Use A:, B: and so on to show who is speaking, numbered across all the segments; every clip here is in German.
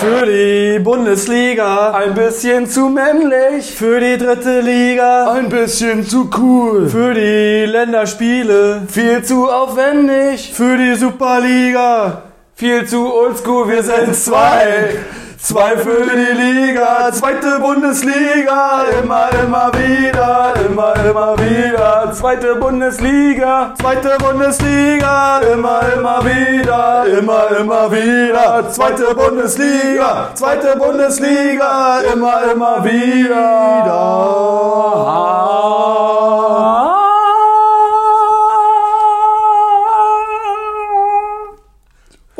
A: Für die Bundesliga.
B: Ein bisschen zu männlich.
A: Für die dritte Liga.
B: Ein bisschen zu cool.
A: Für die Länderspiele.
B: Viel zu aufwendig.
A: Für die Superliga.
B: Viel zu oldschool. Wir sind zwei. Zwei für die Liga, zweite Bundesliga, immer, immer wieder, immer, immer wieder, zweite Bundesliga, zweite Bundesliga, immer, immer wieder, immer, immer wieder, zweite Bundesliga, zweite Bundesliga, immer, immer wieder.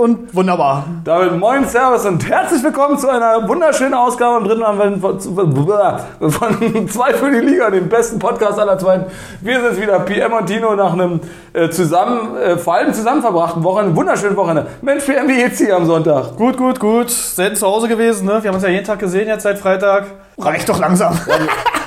A: Und wunderbar.
B: Damit moin, Servus und herzlich willkommen zu einer wunderschönen Ausgabe am dritten Advent von, von Zwei für die Liga, dem besten Podcast aller Zeiten. Wir sind wieder, PM und Tino, nach einem äh, zusammen, äh, vor allem zusammen verbrachten Wochenende, wunderschönen Wochenende. Mensch, PM, wie geht's hier am Sonntag?
A: Gut, gut, gut. Selten zu Hause gewesen, ne? Wir haben uns ja jeden Tag gesehen jetzt seit Freitag. Reicht doch langsam.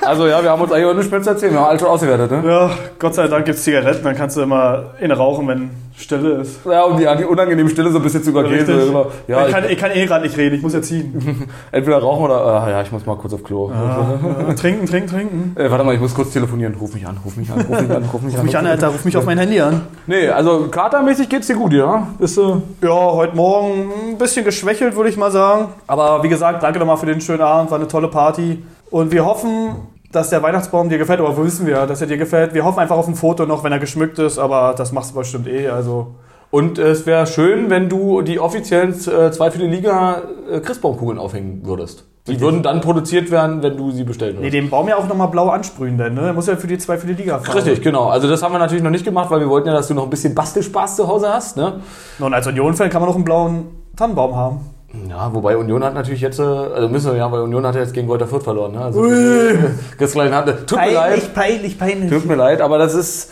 B: Also ja, wir haben uns eigentlich auch nichts mehr zu erzählen, wir haben alles schon ausgewertet, ne?
A: Ja, Gott sei Dank gibt's Zigaretten, dann kannst du immer eine rauchen, wenn Stille ist.
B: Ja, um die, die unangenehme Stille so ein bisschen zu übergehen. So ja,
A: ich, kann, ich kann eh gerade nicht reden, ich muss ja ziehen.
B: entweder rauchen oder, ah, ja, ich muss mal kurz auf Klo.
A: Ja, trinken, trinken, trinken.
B: Äh, warte mal, ich muss kurz telefonieren. Ruf mich an, ruf mich an, ruf mich an, ruf mich an.
A: Ruf mich an, Alter, ruf mich auf mein Handy an.
B: Nee, also katermäßig geht's dir gut, ja? Bist du.
A: Ja, heute Morgen ein bisschen geschwächelt, würde ich mal sagen. Aber wie gesagt, danke nochmal für den schönen Abend, war eine tolle Party. Und wir hoffen, dass der Weihnachtsbaum dir gefällt, aber wo wissen wir, dass er dir gefällt? Wir hoffen einfach auf ein Foto noch, wenn er geschmückt ist, aber das machst du bestimmt eh, also.
B: Und es wäre schön, wenn du die offiziellen äh, zwei für die Liga äh, Christbaumkugeln aufhängen würdest. Die würden dann produziert werden, wenn du sie bestellen
A: Nee,
B: würdest.
A: den Baum ja auch nochmal blau ansprühen, denn, ne? Er muss ja für die zwei für die Liga fahren.
B: Richtig, genau. Also das haben wir natürlich noch nicht gemacht, weil wir wollten ja, dass du noch ein bisschen Bastelspaß zu Hause hast. Ne?
A: Und als Union-Fan kann man noch einen blauen Tannenbaum haben.
B: Ja, wobei Union hat natürlich jetzt, äh, also müssen wir ja, weil Union hat ja jetzt gegen Greuther Fürth verloren. Ne? Also,
A: Ui.
B: tut mir leid.
A: peinlich, peinlich.
B: Tut mir leid, aber das ist,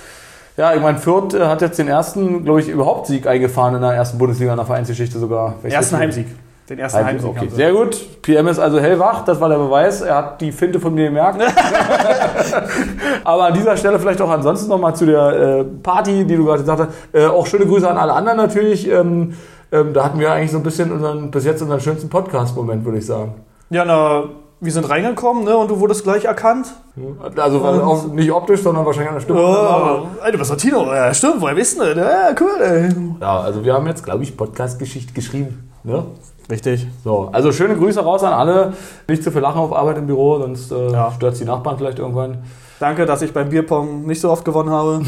B: ja, ich meine, Fürth äh, hat jetzt den ersten, glaube ich, überhaupt Sieg eingefahren in der ersten Bundesliga in der Vereinsgeschichte sogar. Ich
A: Ersten Heimsieg. Den ersten Heimsieg.
B: Okay, sehr gut. PM ist also hellwach, das war der Beweis. Er hat die Finte von mir gemerkt. Aber an dieser Stelle vielleicht auch ansonsten nochmal zu der äh, Party, die du gerade gesagt hast. Äh, auch schöne Grüße an alle anderen natürlich. Ähm, ähm, da hatten wir eigentlich so ein bisschen unseren, bis jetzt unseren schönsten Podcast-Moment, würde ich sagen.
A: Ja, na, wir sind reingekommen, ne? Und du wurdest gleich erkannt.
B: Also auch nicht optisch, sondern wahrscheinlich an der Stimme.
A: Oh, du bist doch Tino. Ja, stimmt, woher du? denn? Ja, cool, ey.
B: Ja, also wir haben jetzt, glaube ich, Podcast-Geschichte geschrieben. Ne?
A: Richtig.
B: So, also schöne Grüße raus an alle. Nicht zu viel Lachen auf Arbeit im Büro, sonst äh,
A: Ja.
B: stört die Nachbarn vielleicht irgendwann.
A: Danke, dass ich beim Bierpong nicht so oft gewonnen habe.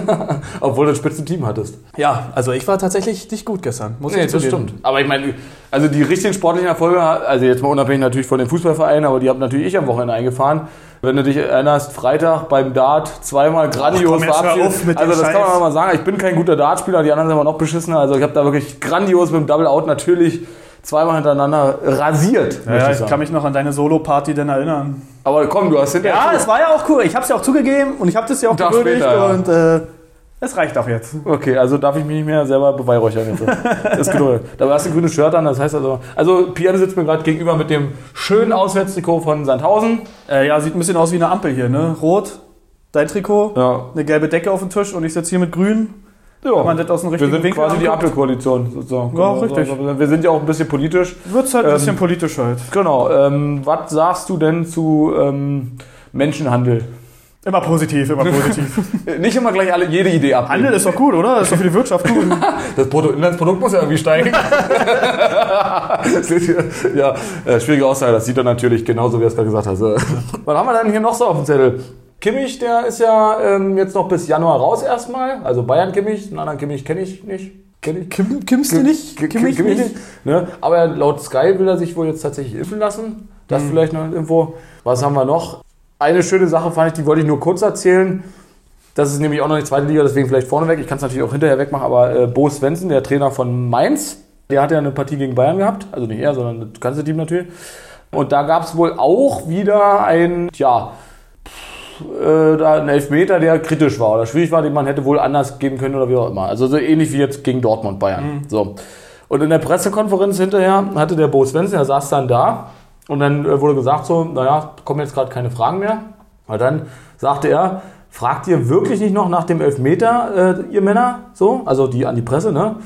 B: Obwohl du ein Spitzenteam hattest.
A: Ja, also ich war tatsächlich nicht gut gestern. Muss
B: Nee,
A: ich
B: das stimmt. Aber ich meine, also die richtigen sportlichen Erfolge, also jetzt mal unabhängig natürlich von den Fußballvereinen, aber die habe natürlich ich am Wochenende eingefahren. Wenn du dich erinnerst, Freitag beim Dart zweimal grandios verabschiedet.
A: auf mit dem
B: Also das kann man
A: Scheiß.
B: auch mal sagen. Ich bin kein guter Dartspieler, die anderen sind aber noch beschissener. Also ich habe da wirklich grandios mit dem Double Out natürlich zweimal hintereinander rasiert.
A: Ja,
B: ich
A: ich kann mich noch an deine Solo-Party denn erinnern.
B: Aber komm, du hast hinterher...
A: Ja, es war ja auch cool. Ich habe es ja auch zugegeben und ich habe das ja auch gewürdigt
B: später,
A: und äh, es reicht auch jetzt.
B: Okay, also darf ich mich nicht mehr selber beweihräuchern jetzt. Das ist genug. Da hast du ein grünes Shirt an, das heißt also. Also Pian sitzt mir gerade gegenüber mit dem schönen Auswärtstrikot von Sandhausen.
A: Äh, ja, sieht ein bisschen aus wie eine Ampel hier, ne? Rot, dein Trikot,
B: Ja.
A: eine gelbe Decke auf dem Tisch und ich sitze hier mit grün.
B: Ja.
A: Wenn man das aus dem
B: Wir
A: richtigen
B: sind
A: Winkel
B: quasi die
A: anguckt.
B: Ampelkoalition sozusagen.
A: Ja, richtig.
B: also, Wir sind ja auch ein bisschen politisch.
A: Wird's halt ein
B: Ähm,
A: bisschen politisch halt.
B: Genau. Ähm, was sagst du denn zu ähm, Menschenhandel?
A: Immer positiv, immer positiv.
B: Nicht immer gleich alle jede Idee ab.
A: Handel ist doch gut, oder? Ist doch für die Wirtschaft gut.
B: Das Bruttoinlandsprodukt muss ja irgendwie steigen. ja, äh, schwierige Aussage, das sieht er natürlich genauso, wie er es gerade gesagt hat. Was haben wir denn hier noch so auf dem Zettel? Kimmich, der ist ja ähm, jetzt noch bis Januar raus erstmal. Also Bayern Kimmich, einen anderen Kimmich kenne ich nicht. Kenn ich?
A: Kim, kimmst du nicht?
B: Kim-
A: Kimmich
B: Kimmich
A: nicht?
B: Ne? Aber laut Sky will er sich wohl jetzt tatsächlich impfen lassen. Das
A: Mhm.
B: vielleicht noch Info. Was haben wir noch? Eine schöne Sache fand ich, die wollte ich nur kurz erzählen. Das ist nämlich auch noch nicht zweite Liga, deswegen vielleicht vorneweg. Ich kann es natürlich auch hinterher wegmachen, aber äh, Bo Svensson, der Trainer von Mainz, der hat ja eine Partie gegen Bayern gehabt. Also nicht er, sondern das ganze Team natürlich. Und da gab es wohl auch wieder ein, tja, äh, da einen Elfmeter, der kritisch war oder schwierig war, den man hätte wohl anders geben können oder wie auch immer. Also so ähnlich wie jetzt gegen Dortmund Bayern. So. Und in der Pressekonferenz hinterher hatte der Bo Svensson, der saß dann da und dann äh, wurde gesagt so, naja, kommen jetzt gerade keine Fragen mehr. Und dann sagte er, fragt ihr wirklich nicht noch nach dem Elfmeter, äh, ihr Männer? So, also die an die Presse, ne?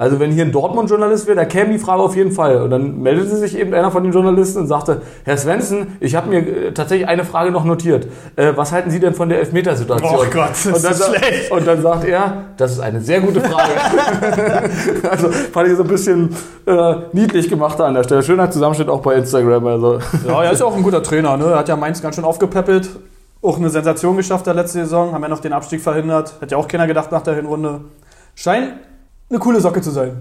B: Also wenn hier ein Dortmund-Journalist wäre, da käme die Frage auf jeden Fall. Und dann meldete sich eben einer von den Journalisten und sagte, Herr Svensson, ich habe mir äh, tatsächlich eine Frage noch notiert. Äh, was halten Sie denn von der Elfmetersituation?
A: Oh Gott, das
B: und dann,
A: ist schlecht.
B: Und dann sagt er, das ist eine sehr gute Frage. also fand ich so ein bisschen äh, niedlich gemacht da an der Stelle. Schöner Zusammenschnitt auch bei Instagram. Also.
A: Ja, er ist ja auch ein guter Trainer. Ne? Er hat ja Mainz ganz schön aufgepäppelt. Auch eine Sensation geschafft der letzte Saison. Haben ja noch den Abstieg verhindert. Hätte ja auch keiner gedacht nach der Hinrunde. Scheint eine coole Socke zu sein.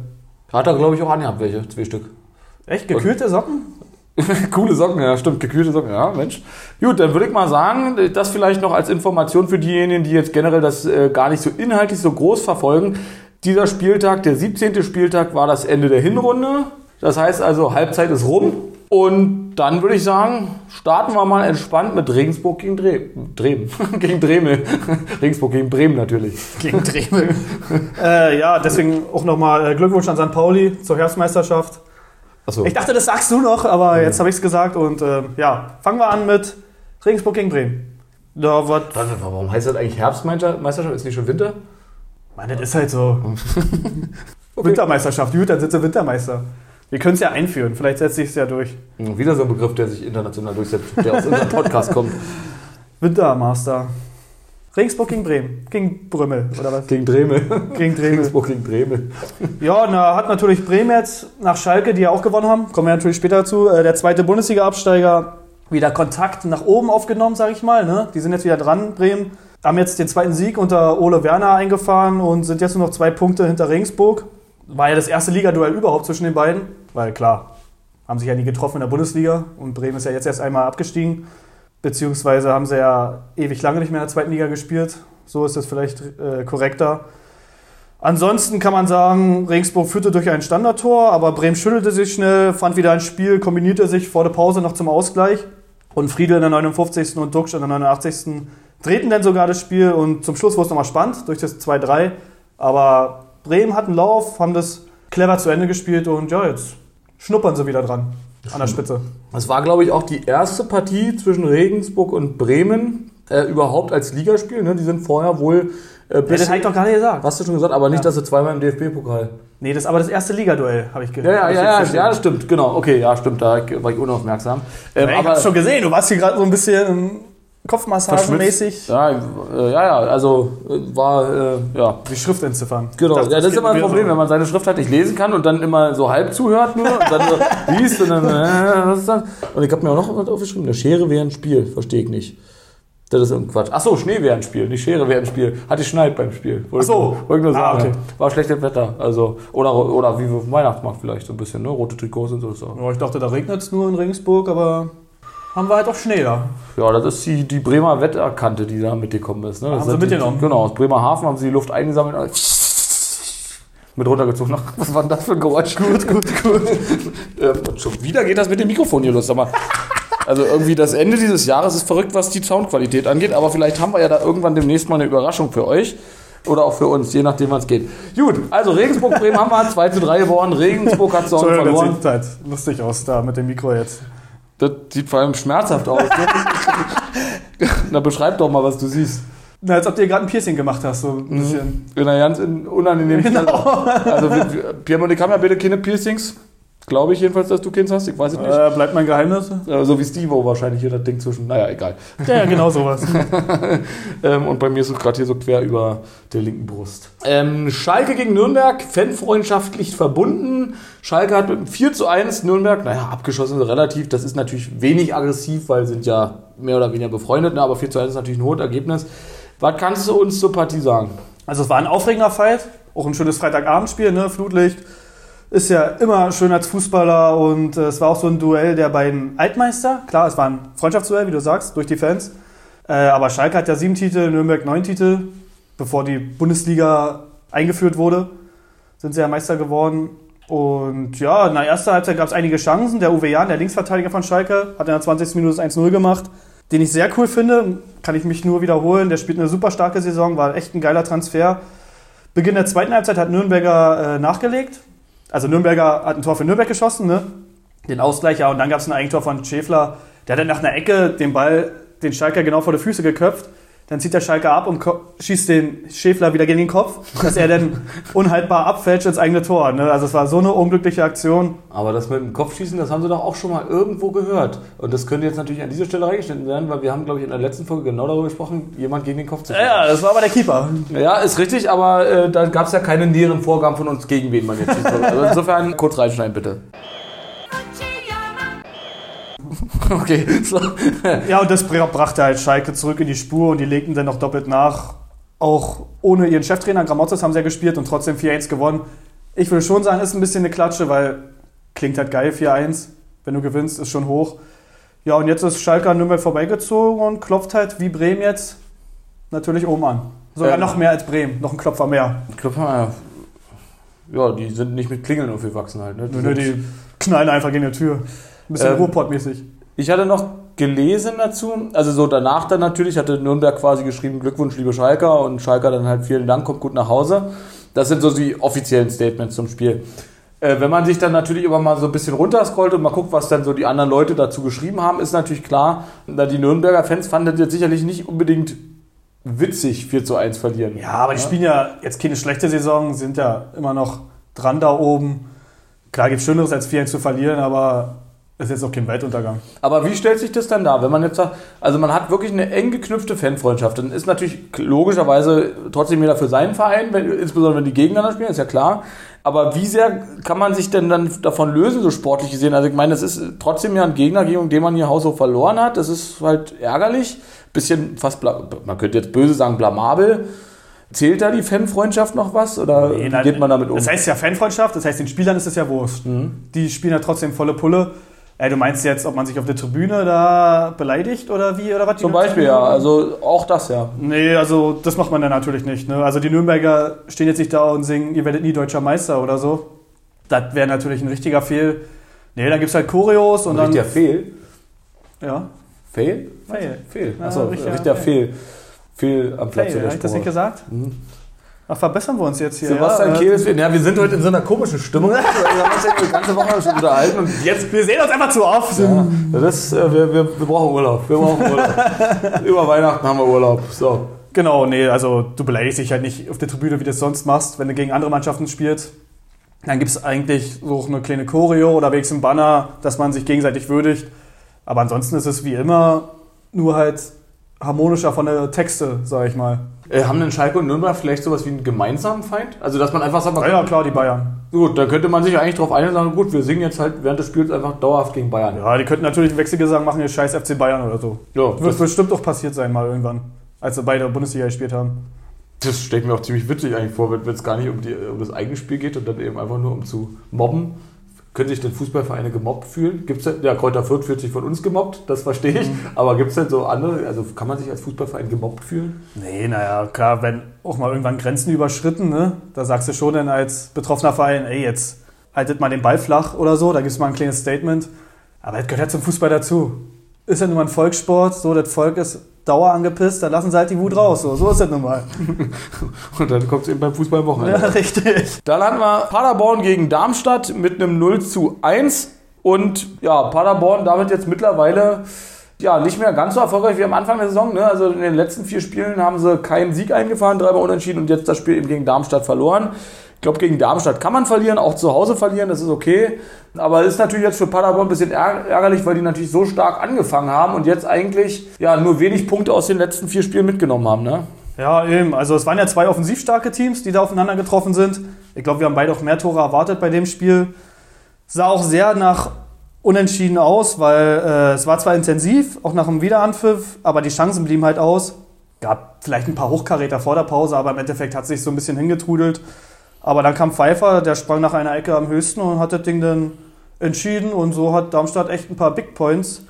B: Hat er, glaube ich, auch angehabt, welche, zwei Stück.
A: Echt? Gekühlte Socken?
B: Coole Socken, ja, stimmt, gekühlte Socken, ja, Mensch. Gut, dann würde ich mal sagen, das vielleicht noch als Information für diejenigen, die jetzt generell das äh, gar nicht so inhaltlich so groß verfolgen. Dieser Spieltag, der 17. Spieltag, war das Ende der Hinrunde. Das heißt also, Halbzeit ist rum. Und dann würde ich sagen, starten wir mal entspannt mit Regensburg gegen Dre Bremen. gegen Dremel. Regensburg gegen Bremen natürlich.
A: Gegen Dremel. äh, ja, deswegen auch nochmal äh, Glückwunsch an St. Pauli zur Herbstmeisterschaft.
B: Achso.
A: Ich dachte, das sagst du noch, aber jetzt habe ich es gesagt. Und äh, ja, fangen wir an mit Regensburg gegen Bremen. Da wird.
B: Warum heißt das eigentlich Herbstmeisterschaft? Ist nicht schon Winter?
A: Mann, das ist halt so. Wintermeisterschaft. Gut, dann sind sie Wintermeister. Wir können es ja einführen. Vielleicht setzt sich es ja durch.
B: Wieder so ein Begriff, der sich international durchsetzt, der aus unserem Podcast kommt.
A: Wintermaster. Regensburg gegen Bremen. Gegen Brümmel, oder was?
B: Gegen Dremel.
A: Gegen Dremel.
B: Regensburg gegen Dremel.
A: Ja, na, hat natürlich Bremen jetzt nach Schalke, die ja auch gewonnen haben, kommen wir natürlich später dazu, äh, der zweite Bundesliga-Absteiger, wieder Kontakt nach oben aufgenommen, sage ich mal. Ne? Die sind jetzt wieder dran, Bremen. Haben jetzt den zweiten Sieg unter Ole Werner eingefahren und sind jetzt nur noch zwei Punkte hinter Regensburg. War ja das erste Ligaduell überhaupt zwischen den beiden, weil klar, haben sich ja nie getroffen in der Bundesliga und Bremen ist ja jetzt erst einmal abgestiegen. Beziehungsweise haben sie ja ewig lange nicht mehr in der zweiten Liga gespielt. So ist das vielleicht äh, korrekter. Ansonsten kann man sagen, Regensburg führte durch ein Standardtor, aber Bremen schüttelte sich schnell, fand wieder ein Spiel, kombinierte sich vor der Pause noch zum Ausgleich. Und Friedel in der 59. und Duxch in der 89. drehten dann sogar das Spiel und zum Schluss wurde es nochmal spannend durch das 2-3. Aber Bremen hat einen Lauf, haben das clever zu Ende gespielt und ja, jetzt schnuppern sie wieder dran an der Spitze.
B: Das war, glaube ich, auch die erste Partie zwischen Regensburg und Bremen äh, überhaupt als Ligaspiel. Ne? Die sind vorher wohl. Äh,
A: Ja, das habe ich doch gerade gesagt.
B: Hast du schon gesagt, aber nicht,
A: Ja.
B: dass sie zweimal im DFB-Pokal.
A: Nee, das ist aber das erste Ligaduell, habe ich
B: Ja,
A: gehört.
B: ja, ja, ja, ja, das stimmt, genau. Okay, ja, stimmt, da war ich unaufmerksam. Ähm,
A: ich hab's schon gesehen, du warst hier gerade so ein bisschen Kopfmassagenmäßig.
B: Ja, äh, ja, ja, also äh, war, äh, ja.
A: Die Schrift entziffern.
B: Genau,
A: dachte,
B: ja, das ist immer ein Problem, wenn man seine Schrift halt nicht lesen kann und dann immer so halb zuhört nur und dann so liest und dann, äh, was ist das? Und ich habe mir auch noch was aufgeschrieben, eine Schere wäre ein Spiel, verstehe ich nicht. Das ist irgendein Quatsch. Achso, Schnee wäre ein Spiel, nicht Schere wäre ein Spiel. Hatte ich schneit beim Spiel. Wollte
A: Ach so.
B: ich- Wollte ich nur
A: Ah,
B: sagen.
A: okay.
B: ja. War schlechtes Wetter. Also, oder, oder wie wir auf dem Weihnachtsmarkt vielleicht so ein bisschen, ne? Rote Trikots und so. so.
A: Ja, ich dachte, da regnet es nur in Regensburg, aber haben wir halt auch Schnee da.
B: Ja, das ist die, die Bremer Wetterkante, die da mitgekommen ist. Ne? Das
A: Haben sie
B: sind die-
A: mitgenommen.
B: Genau, aus Bremerhaven haben sie die Luft eingesammelt. Mit runtergezogen. Ach, Was war denn das für ein Geräusch? Gut, gut, gut. ähm, schon wieder geht das mit dem Mikrofon hier los. Sag mal. Also irgendwie das Ende dieses Jahres ist verrückt, was die Soundqualität angeht. Aber vielleicht haben wir ja da irgendwann demnächst mal eine Überraschung für euch. Oder auch für uns, je nachdem, was geht. Gut, also Regensburg-Bremen haben wir 2 zu 3 geworden. Regensburg hat Hause
A: Entschuldigung, das
B: verloren.
A: sieht halt lustig aus da mit dem Mikro jetzt.
B: Das sieht vor allem schmerzhaft aus. Na, beschreib doch mal, was du siehst.
A: Na, als ob du dir gerade ein Piercing gemacht hast, so ein bisschen.
B: In einer ganz unangenehmen
A: Genau.
B: Stelle. Also, wir- wir- Pierre und ich haben ja bitte keine Piercings. Glaube ich jedenfalls, dass du keins hast. Ich weiß es nicht.
A: Äh, bleibt mein Geheimnis.
B: Äh, so wie Steve wahrscheinlich hier das Ding zwischen. Naja, egal.
A: Ja, genau sowas.
B: Ähm, und bei mir ist es gerade hier so quer über der linken Brust. Ähm, Schalke gegen Nürnberg, fanfreundschaftlich verbunden. Schalke hat mit einem 4 zu 1 Nürnberg, naja, abgeschossen relativ. Das ist natürlich wenig aggressiv, weil sind ja mehr oder weniger befreundet, ne? aber 4 zu 1 ist natürlich ein hohes Ergebnis. Was kannst du uns zur Partie sagen?
A: Also es war ein aufregender Fight, auch ein schönes Freitagabendspiel, ne? Flutlicht. Ist ja immer schön als Fußballer und äh, es war auch so ein Duell der beiden Altmeister. Klar, es war ein Freundschaftsduell, wie du sagst, durch die Fans. Äh, aber Schalke hat ja sieben Titel, Nürnberg neun Titel. Bevor die Bundesliga eingeführt wurde, sind sie ja Meister geworden. Und ja, in der ersten Halbzeit gab es einige Chancen. Der Uwe Jan, der Linksverteidiger von Schalke, hat in der 20. Minute das 1-0 gemacht. Den ich sehr cool finde, kann ich mich nur wiederholen. Der spielt eine super starke Saison, war echt ein geiler Transfer. Beginn der zweiten Halbzeit hat Nürnberger äh, nachgelegt. Also Nürnberger hat ein Tor für Nürnberg geschossen, ne? Den Ausgleich, und dann gab es ein Eigentor von Schäfler. Der hat dann nach einer Ecke den Ball, den Schalker genau vor die Füße geköpft. Dann zieht der Schalke ab und schießt den Schäfler wieder gegen den Kopf, dass er dann unhaltbar abfälscht ins eigene Tor. Ne? Also es war so eine unglückliche Aktion.
B: Aber das mit dem Kopfschießen, das haben sie doch auch schon mal irgendwo gehört. Und das könnte jetzt natürlich an dieser Stelle reingeschnitten werden, weil wir haben, glaube ich, in der letzten Folge genau darüber gesprochen, jemand gegen den Kopf zu schlagen.
A: Ja, das war aber der Keeper.
B: Ja, ist richtig, aber äh, da gab es ja keine näheren Vorgaben von uns, gegen wen man jetzt schießt. Also insofern kurz reinschneiden, bitte. Okay, so.
A: Ja, und das brachte halt Schalke zurück in die Spur und die legten dann noch doppelt nach. Auch ohne ihren Cheftrainer Gramotzes haben sie ja gespielt und trotzdem 4-1 gewonnen. Ich würde schon sagen, ist ein bisschen eine Klatsche, weil klingt halt geil 4-1. Wenn du gewinnst, ist schon hoch. Ja, und jetzt ist Schalke an Nürnberg vorbeigezogen und klopft halt wie Bremen jetzt natürlich oben an. Sogar
B: Ähm.
A: noch mehr als Bremen, noch ein Klopfer mehr.
B: Ich glaube, ja, ja, die sind nicht mit Klingeln aufgewachsen halt. Ne?
A: Nö, nö, die knallen einfach gegen die Tür. Ein bisschen
B: Ähm.
A: Ruhrpott-mäßig.
B: Ich hatte noch gelesen dazu, also so danach dann natürlich, hatte Nürnberg quasi geschrieben, Glückwunsch, liebe Schalker, und Schalker dann halt vielen Dank, kommt gut nach Hause. Das sind so die offiziellen Statements zum Spiel. Äh, wenn man sich dann natürlich aber mal so ein bisschen runterscrollt und mal guckt, was dann so die anderen Leute dazu geschrieben haben, ist natürlich klar, da die Nürnberger Fans fanden das jetzt sicherlich nicht unbedingt witzig 4 zu 1 verlieren.
A: Ja, aber die spielen ja jetzt keine schlechte Saison, sind ja immer noch dran da oben. Klar gibt es Schöneres als 4 zu verlieren, aber ist jetzt auch kein Weltuntergang.
B: Aber wie stellt sich das dann dar, wenn man jetzt sagt, also man hat wirklich eine eng geknüpfte Fanfreundschaft, dann ist natürlich logischerweise trotzdem jeder für seinen Verein, wenn, insbesondere wenn die gegeneinander spielen, ist ja klar. Aber wie sehr kann man sich denn dann davon lösen, so sportlich gesehen? Also ich meine, das ist trotzdem ja ein Gegner, gegen den man hier haushoch verloren hat. Das ist halt ärgerlich. Bisschen fast, man könnte jetzt böse sagen, blamabel. Zählt da die Fanfreundschaft noch was? Oder
A: nein,
B: geht man damit um?
A: Das heißt ja Fanfreundschaft, das heißt den Spielern ist es ja Wurst. Die spielen ja trotzdem volle Pulle. Ey, du meinst jetzt, ob man sich auf der Tribüne da beleidigt oder wie? Oder was?
B: Zum Beispiel, ja. Also auch das, ja.
A: Nee, also das macht man dann natürlich nicht. Ne? Also die Nürnberger stehen jetzt nicht da und singen, ihr werdet nie deutscher Meister oder so. Das wäre natürlich ein richtiger Fehl. Nee, dann gibt es halt Choreos und dann.
B: Richtiger Fehl.
A: Ja?
B: Fail. Fehl.
A: Ja,
B: Achso,
A: richtiger
B: richtiger. Fehl. Fehl am Platz der
A: hab ich das nicht gesagt? Ach, verbessern wir uns jetzt hier.
B: Sebastian
A: ja,
B: Kehl ist ja, wir sind heute in so einer komischen Stimmung. Wir haben uns ja die ganze Woche schon unterhalten und jetzt.
A: Wir sehen uns einfach zu oft.
B: Ja, das, äh, wir, wir, wir brauchen Urlaub. Wir brauchen Urlaub. Über Weihnachten haben wir Urlaub. So.
A: Genau, nee, also du beleidigst dich halt nicht auf der Tribüne, wie du es sonst machst, wenn du gegen andere Mannschaften spielst. Dann gibt es eigentlich so eine kleine Choreo oder wenigstens ein Banner, dass man sich gegenseitig würdigt. Aber ansonsten ist es wie immer nur halt harmonischer von der Texte, sag ich mal.
B: Äh, haben denn Schalke und Nürnberg vielleicht sowas wie einen gemeinsamen Feind? Also, dass man einfach sagt, man
A: Ja, ja, klar, die Bayern.
B: gut, dann könnte man sich eigentlich darauf einigen und sagen, gut, wir singen jetzt halt während des Spiels einfach dauerhaft gegen Bayern.
A: Ja, die könnten natürlich einen Wechselgesang machen, ihr scheiß FC Bayern oder so.
B: Ja,
A: Wird
B: das,
A: bestimmt auch passiert sein mal irgendwann, als sie beide Bundesliga gespielt haben.
B: das stelle ich mir auch ziemlich witzig eigentlich vor, wenn wenn es gar nicht um, die, um das eigene Spiel geht und dann eben einfach nur um zu mobben. Können sich denn Fußballvereine gemobbt fühlen? Gibt's denn, ja, Kräuter Fürth fühlt sich von uns gemobbt, das verstehe ich. Aber gibt es denn so andere, also kann man sich als Fußballverein gemobbt fühlen?
A: Nee, naja, klar, wenn auch mal irgendwann Grenzen überschritten, ne, da sagst du schon dann als betroffener Verein, ey, jetzt haltet mal den Ball flach oder so, da gibt es mal ein kleines Statement. Aber das gehört ja zum Fußball dazu. Ist ja nun mal ein Volkssport, so, das Volk ist dauer angepisst, dann lassen sie halt die Wut raus, so, so ist das nun mal.
B: Und dann kommt es eben beim Fußball am Wochenende.
A: Ja, richtig.
B: Dann hatten wir Paderborn gegen Darmstadt mit einem 0 zu 1. Und ja, Paderborn damit jetzt mittlerweile ja, nicht mehr ganz so erfolgreich wie am Anfang der Saison. Ne? Also in den letzten vier Spielen haben sie keinen Sieg eingefahren, dreimal unentschieden und jetzt das Spiel eben gegen Darmstadt verloren. Ich glaube, gegen Darmstadt kann man verlieren, auch zu Hause verlieren, das ist okay. Aber ist natürlich jetzt für Paderborn ein bisschen ärg- ärgerlich, weil die natürlich so stark angefangen haben und jetzt eigentlich ja, nur wenig Punkte aus den letzten vier Spielen mitgenommen haben. Ne?
A: Ja, eben. Also es waren ja zwei offensiv starke Teams, die da aufeinander getroffen sind. Ich glaube, wir haben beide auch mehr Tore erwartet bei dem Spiel. Sah auch sehr nach Unentschieden aus, weil äh, es war zwar intensiv, auch nach dem Wiederanpfiff, aber die Chancen blieben halt aus. Gab vielleicht ein paar Hochkaräter vor der Pause, aber im Endeffekt hat sich so ein bisschen hingetrudelt. Aber dann kam Pfeiffer, der sprang nach einer Ecke am höchsten und hat das Ding dann entschieden. Und so hat Darmstadt echt ein paar Big Points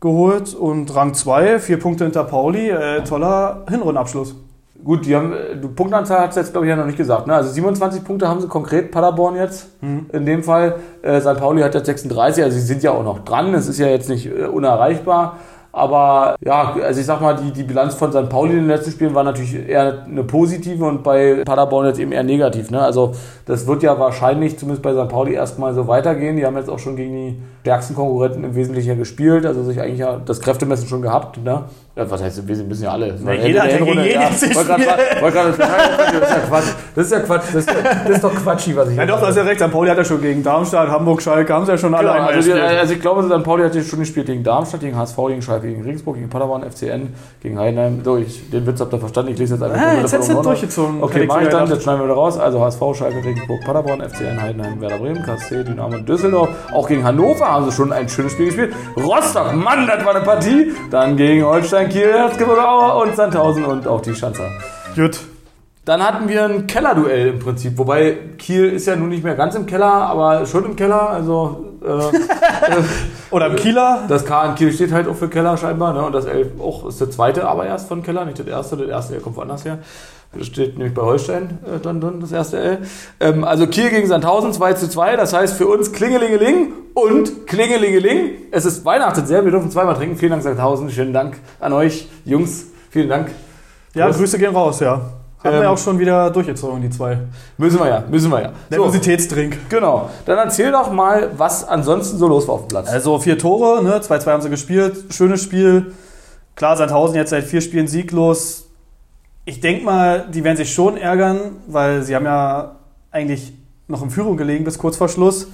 A: geholt. Und Rang 2, vier Punkte hinter Pauli, äh, toller Hinrundenabschluss.
B: Gut, die haben, äh, die Punktanzahl hat es jetzt, glaube ich, ja noch nicht gesagt. Ne? Also 27 Punkte haben sie konkret, Paderborn jetzt in dem Fall. Äh, St. Pauli hat jetzt 36, also sie sind ja auch noch dran. Es ist ja jetzt nicht äh, unerreichbar. Aber ja, also ich sag mal, die, die Bilanz von St. Pauli in den letzten Spielen war natürlich eher eine positive und bei Paderborn jetzt eben eher negativ. Ne? Also das wird ja wahrscheinlich zumindest bei St. Pauli erstmal so weitergehen. Die haben jetzt auch schon gegen die stärksten Konkurrenten im Wesentlichen gespielt, also sich eigentlich ja das Kräftemessen schon gehabt. Ne? Ja, was heißt, wir müssen ja alle.
A: Ja, jeder hat ja gegen jeden
B: ja, wollte gerade- Das ist ja Quatsch. Das ist ja Quatsch. Das ist, das ist doch Quatschi, was ich
A: Ja doch, da ist ja recht. St. Pauli hat ja schon gegen Darmstadt, Hamburg, Schalke, haben sie ja schon alle
B: Genau, also, die, also ich glaube, St. Pauli hat jetzt schon gespielt gegen Darmstadt, gegen HSV, gegen Schalke, gegen Regensburg, gegen Paderborn, FCN, gegen Heidenheim. So, ich, den Witz habt ihr verstanden, ich lese jetzt einfach
A: Ah,
B: nur
A: jetzt ja
B: noch.
A: durchgezogen.
B: Okay, mach ich dann, jetzt schneiden wir wieder raus. Also HSV, Schalke, Regensburg, Paderborn, FCN, Heidenheim, Werder Bremen, KSC, Dynamo Düsseldorf. Auch gegen Hannover haben sie schon ein schönes Spiel gespielt. Rostock, Mann, das war eine Partie. Dann gegen Holstein, Kiel, Erzgebirge und Sandhausen und auch die Schanzer.
A: Gut.
B: Dann hatten wir ein Kellerduell im Prinzip, wobei Kiel ist ja nun nicht mehr ganz im Keller, aber schon im Keller. Also äh,
A: Oder im Kieler.
B: das K in Kiel steht halt auch für Keller scheinbar, ne? Und das L auch ist der zweite, aber erst von Keller, nicht das erste. Das erste kommt woanders her. Das steht nämlich bei Holstein äh, dann drin, das erste L. Ähm, also Kiel gegen Sandhausen 2 zu 2. Das heißt für uns Klingelingeling und Klingelingeling. Es ist Weihnachten sehr, wir dürfen zweimal trinken. Vielen Dank Sandhausen, schönen Dank an euch, Jungs. Vielen Dank.
A: Ja,
B: Prost.
A: Grüße gehen raus, ja. Haben
B: Ähm,
A: wir auch schon wieder durchgezogen, die zwei.
B: Müssen wir ja, müssen wir ja. So,
A: Nervositätsdrink.
B: genau. Dann erzähl doch mal, was ansonsten so los war auf dem Platz.
A: Also vier Tore, ne? 2-2 haben sie gespielt. Schönes Spiel. Klar, Sandhausen jetzt seit vier Spielen sieglos. Ich denke mal, die werden sich schon ärgern, weil sie haben ja eigentlich noch in Führung gelegen bis kurz vor Schluss.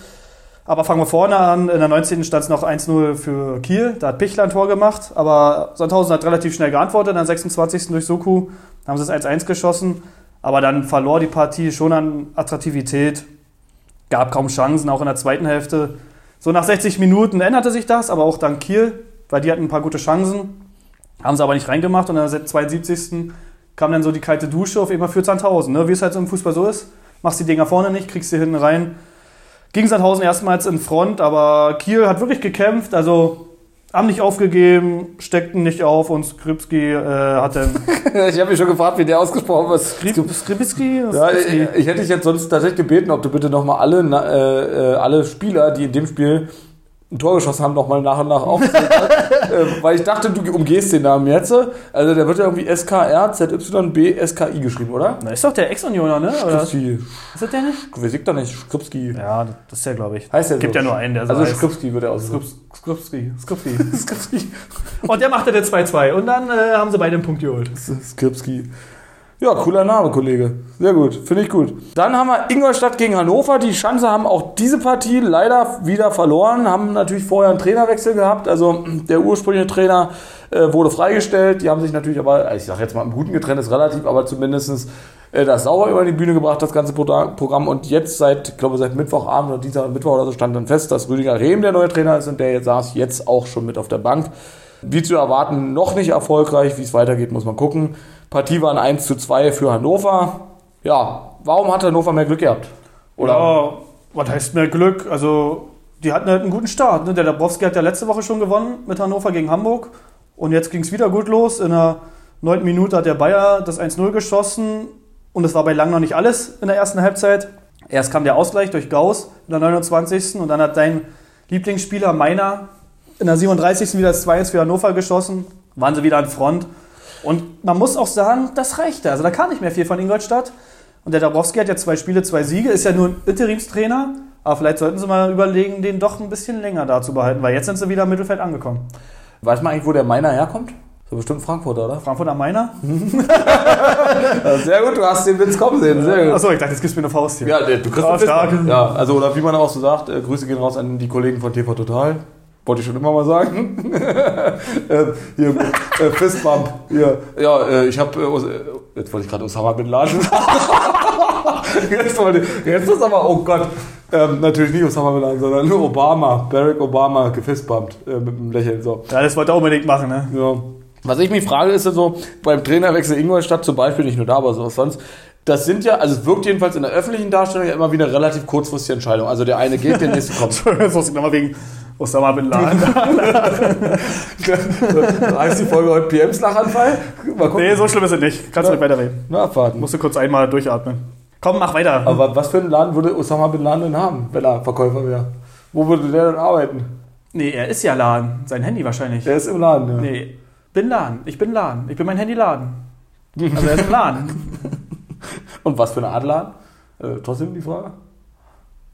A: Aber fangen wir vorne an. In der 19. stand es noch 1-0 für Kiel. Da hat Pichler ein Tor gemacht. Aber Sandhausen hat relativ schnell geantwortet. Der 26. durch Soku haben sie es 1-1 geschossen. Aber dann verlor die Partie schon an Attraktivität. Gab kaum Chancen, auch in der zweiten Hälfte. So nach 60 Minuten änderte sich das, aber auch dank Kiel, weil die hatten ein paar gute Chancen. Haben sie aber nicht reingemacht. Und in der 72. kam dann so die kalte Dusche auf einmal für Sandhausen. Ne? Wie es halt so im Fußball so ist. Machst die Dinger vorne nicht, kriegst sie hinten rein. Ging Sandhausen erstmals in Front, aber Kiel hat wirklich gekämpft. Also haben nicht aufgegeben, steckten nicht auf und Skripski äh, hat dann.
B: Ich habe mich schon gefragt, wie der ausgesprochen wird.
A: Skripski?
B: Ja, ich, ich hätte dich jetzt sonst tatsächlich gebeten, ob du bitte nochmal alle, äh, äh, alle Spieler, die in dem Spiel ein Tor geschossen haben, nochmal nach und nach aufzählen. äh, weil ich dachte, du umgehst den Namen jetzt. Also der wird ja irgendwie SKR, ZYB, SKI geschrieben, oder?
A: Na, ist doch der Ex-Unioner, ne?
B: Skripski.
A: ist das der nicht?
B: Weiß ich doch nicht. Skripski.
A: Ja, das ist der, glaube ich.
B: Heißt der
A: Gibt
B: so?
A: ja nur einen, der so
B: Also
A: heißt.
B: Skripski wird er ausgesprochen.
A: Skripski. Skripski. Skripski. Und der machte der 2-2. Und dann äh, haben sie beide einen Punkt geholt.
B: Skripski. Ja, cooler Name, Kollege. Sehr gut, finde ich gut. Dann haben wir Ingolstadt gegen Hannover. Die Schanze haben auch diese Partie leider wieder verloren, haben natürlich vorher einen Trainerwechsel gehabt. Also der ursprüngliche Trainer äh, wurde freigestellt. Die haben sich natürlich aber, ich sage jetzt mal im Guten getrennt, ist relativ, aber zumindest äh, das sauber über die Bühne gebracht, das ganze Pro- Programm. Und jetzt seit, ich glaube seit Mittwochabend oder und Mittwoch oder so stand dann fest, dass Rüdiger Rehm der neue Trainer ist und der jetzt saß jetzt auch schon mit auf der Bank. Wie zu erwarten, noch nicht erfolgreich. Wie es weitergeht, muss man gucken. Partie waren 1 zu 2 für Hannover. Ja, warum hat Hannover mehr Glück gehabt? Oder?
A: Ja, was heißt mehr Glück? Also, die hatten halt einen guten Start. Ne? Der Dabrowski hat ja letzte Woche schon gewonnen mit Hannover gegen Hamburg. Und jetzt ging es wieder gut los. In der neunten Minute hat der Bayer das 1-0 geschossen. Und es war bei Lang noch nicht alles in der ersten Halbzeit. Erst kam der Ausgleich durch Gauss in der 29. Und dann hat dein Lieblingsspieler Meiner in der 37. wieder das 2-1 für Hannover geschossen. Waren sie wieder an Front. Und man muss auch sagen, das reichte. Also da kam nicht mehr viel von Ingolstadt. Und der Dabrowski hat ja zwei Spiele, zwei Siege, ist ja nur ein Interimstrainer. Aber vielleicht sollten sie mal überlegen, den doch ein bisschen länger da zu behalten, weil jetzt sind sie wieder im Mittelfeld angekommen.
B: Weiß man eigentlich, wo der Meiner herkommt? So bestimmt Frankfurter, oder?
A: Frankfurt am Mainer?
B: Sehr gut, du hast den Witz kommen sehen. Sehr gut.
A: Achso, ich dachte, jetzt gibst du mir eine Faust hier.
B: Ja, du kriegst Witz.
A: stark.
B: Ja, also, oder wie man auch so sagt, äh, Grüße gehen raus an die Kollegen von TV Total. Wollte ich schon immer mal sagen. äh, hier, äh, Fistbump. Hier. Ja, äh, ich habe, äh, äh, jetzt wollte ich gerade Osama Bin Laden jetzt, wollte, jetzt ist aber, oh Gott, ähm, natürlich nicht Osama Bin Laden, sondern nur Obama, Barack Obama gefistbumpt äh, mit einem Lächeln. So.
A: Ja, das wollte er unbedingt machen, ne?
B: Ja. Was ich mich frage, ist ja so, beim Trainerwechsel Ingolstadt zum Beispiel, nicht nur da, aber so sonst, das sind ja, also es wirkt jedenfalls in der öffentlichen Darstellung ja immer wie eine relativ kurzfristige Entscheidung. Also der eine geht, der nächste kommt.
A: Jetzt muss ich nochmal wegen Osama Bin Laden.
B: Da heißt die Folge heute PMs Lachanfall. Mal gucken.
A: nee, so schlimm ist es nicht. Kannst du nicht weiterreden.
B: Na, abwarten.
A: Musst du kurz einmal durchatmen. Komm, mach weiter.
B: Aber was für einen Laden würde Osama Bin Laden denn haben, wenn er Verkäufer wäre? Wo würde der denn arbeiten?
A: Nee, er ist ja Laden. Sein Handy wahrscheinlich.
B: Der ist im Laden, ja.
A: Nee, bin Laden. Ich bin Laden. Ich bin mein Handy Laden. Also er ist im Laden.
B: Und was für eine Art Laden? Äh, trotzdem die Frage.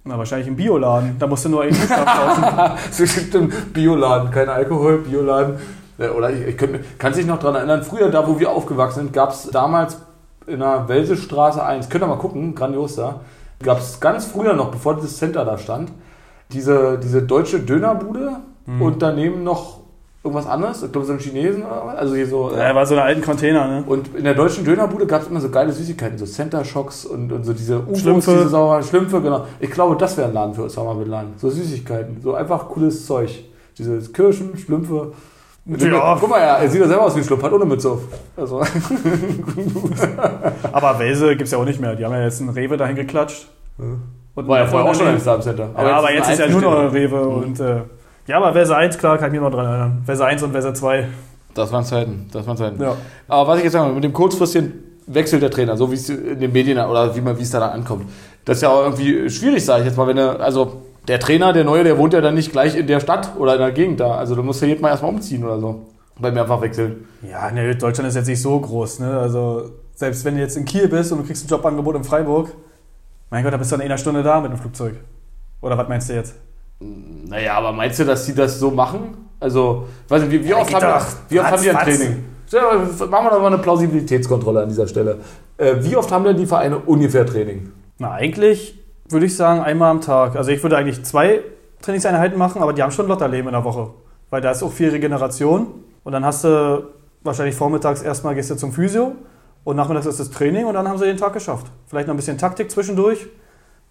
A: Na, wahrscheinlich im Bioladen. Da musst du nur einen kaufen.
B: stimmt, Bioladen, kein Alkohol, Bioladen. Äh, Oder ich, ich könnte, kann sich noch daran erinnern, früher, da wo wir aufgewachsen sind, gab es damals in der Welsestraße 1, könnt ihr mal gucken, grandios da, gab es ganz früher noch, bevor dieses Center da stand, diese, diese deutsche Dönerbude und daneben noch irgendwas anderes, ich glaube so ein Chinesen oder was, also hier so... äh,
A: Er war so eine alten Container, ne?
B: Und in der deutschen Dönerbude gab es immer so geile Süßigkeiten, so Center Shocks und, und so diese U-Boots,
A: Schlümpfe.
B: diese sauren Schlümpfe, genau. Ich glaube, das wäre ein Laden für Osama Bin Laden. So Süßigkeiten, so einfach cooles Zeug. Diese Kirschen, Schlümpfe.
A: Ja.
B: Guck mal, er, sieht ja selber aus wie ein Schlumpf, hat ohne Mütze auf. Also,
A: Aber Welse gibt es ja auch nicht mehr. Die haben ja jetzt einen Rewe dahin geklatscht. Und
B: war ja
A: einen
B: vorher auch schon ein Star Center.
A: Aber, ja, aber jetzt ist ja nur noch ein. Rewe. Und, äh, ja, aber Verse 1, klar, kann ich mir noch dran erinnern. Verse 1 und Verse 2.
B: Das waren Zeiten, das waren Zeiten.
A: Ja.
B: Aber was ich jetzt sagen will, mit dem kurzfristigen Wechsel der Trainer, so wie es in den Medien oder wie man wie es da dann ankommt, das ist ja auch irgendwie schwierig, sage ich jetzt mal, wenn er, also der Trainer, der Neue, der wohnt ja dann nicht gleich in der Stadt oder in der Gegend da. Also du musst ja jedes Mal erstmal umziehen oder so. Bei mir einfach wechseln.
A: Ja, ne, Deutschland ist jetzt nicht so groß. Ne? Also, selbst wenn du jetzt in Kiel bist und du kriegst ein Jobangebot in Freiburg, mein Gott, da bist du in einer Stunde da mit dem Flugzeug. Oder was meinst du jetzt?
B: Naja, aber meinst du, dass die das so machen? Also, weiß nicht, wie, wie oft, haben,
A: doch.
B: die, wie oft haben die ein Training? Machen wir doch mal eine Plausibilitätskontrolle an dieser Stelle. Äh, wie oft haben denn die Vereine ungefähr Training?
A: Na, eigentlich würde ich sagen, einmal am Tag. Also, ich würde eigentlich zwei Trainingseinheiten machen, aber die haben schon Lotterleben in der Woche. Weil da ist auch viel Regeneration. Und dann hast du wahrscheinlich vormittags erstmal gehst du zum Physio und nachmittags ist das Training und dann haben sie den Tag geschafft. Vielleicht noch ein bisschen Taktik zwischendurch,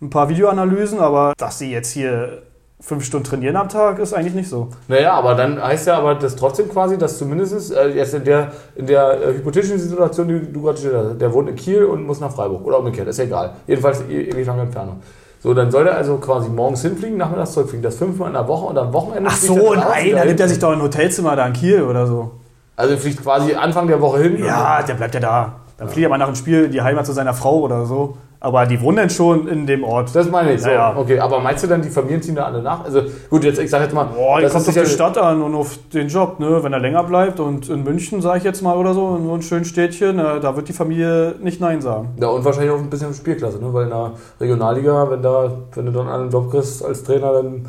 A: ein paar Videoanalysen, aber dass sie jetzt hier fünf Stunden trainieren am Tag, ist eigentlich nicht so.
B: Naja, aber dann heißt ja aber das trotzdem quasi, dass zumindest äh, jetzt in der, in der äh, hypothetischen Situation, die du gerade gestellt hast, der wohnt in Kiel und muss nach Freiburg oder umgekehrt, ist ja egal. Jedenfalls e- ewig lange Entfernung. So, dann soll er also quasi morgens hinfliegen, nachmittags zurückfliegen. Das fünfmal in der Woche und am Wochenende
A: Ach so, nein, dann nimmt er sich doch ein Hotelzimmer da in Kiel oder so.
B: Also fliegt quasi Anfang der Woche hin.
A: Ja, der bleibt ja da. Dann fliegt er mal nach dem Spiel in die Heimat zu seiner Frau oder so. Aber die wohnen dann schon in dem Ort.
B: Das meine ich. So.
A: Ja, ja.
B: Okay, aber meinst du dann, die Familien ziehen da alle nach? Also gut, jetzt ich sage jetzt mal,
A: Boah,
B: das
A: kommt auf die Stadt an und auf den Job, ne? Wenn er länger bleibt und in München, sage ich jetzt mal, oder so, in so einem schönen Städtchen, äh, da wird die Familie nicht Nein sagen.
B: Ja, und wahrscheinlich auch ein bisschen Spielklasse, ne? Weil in der Regionalliga, wenn, da, wenn du dann einen Job kriegst als Trainer, dann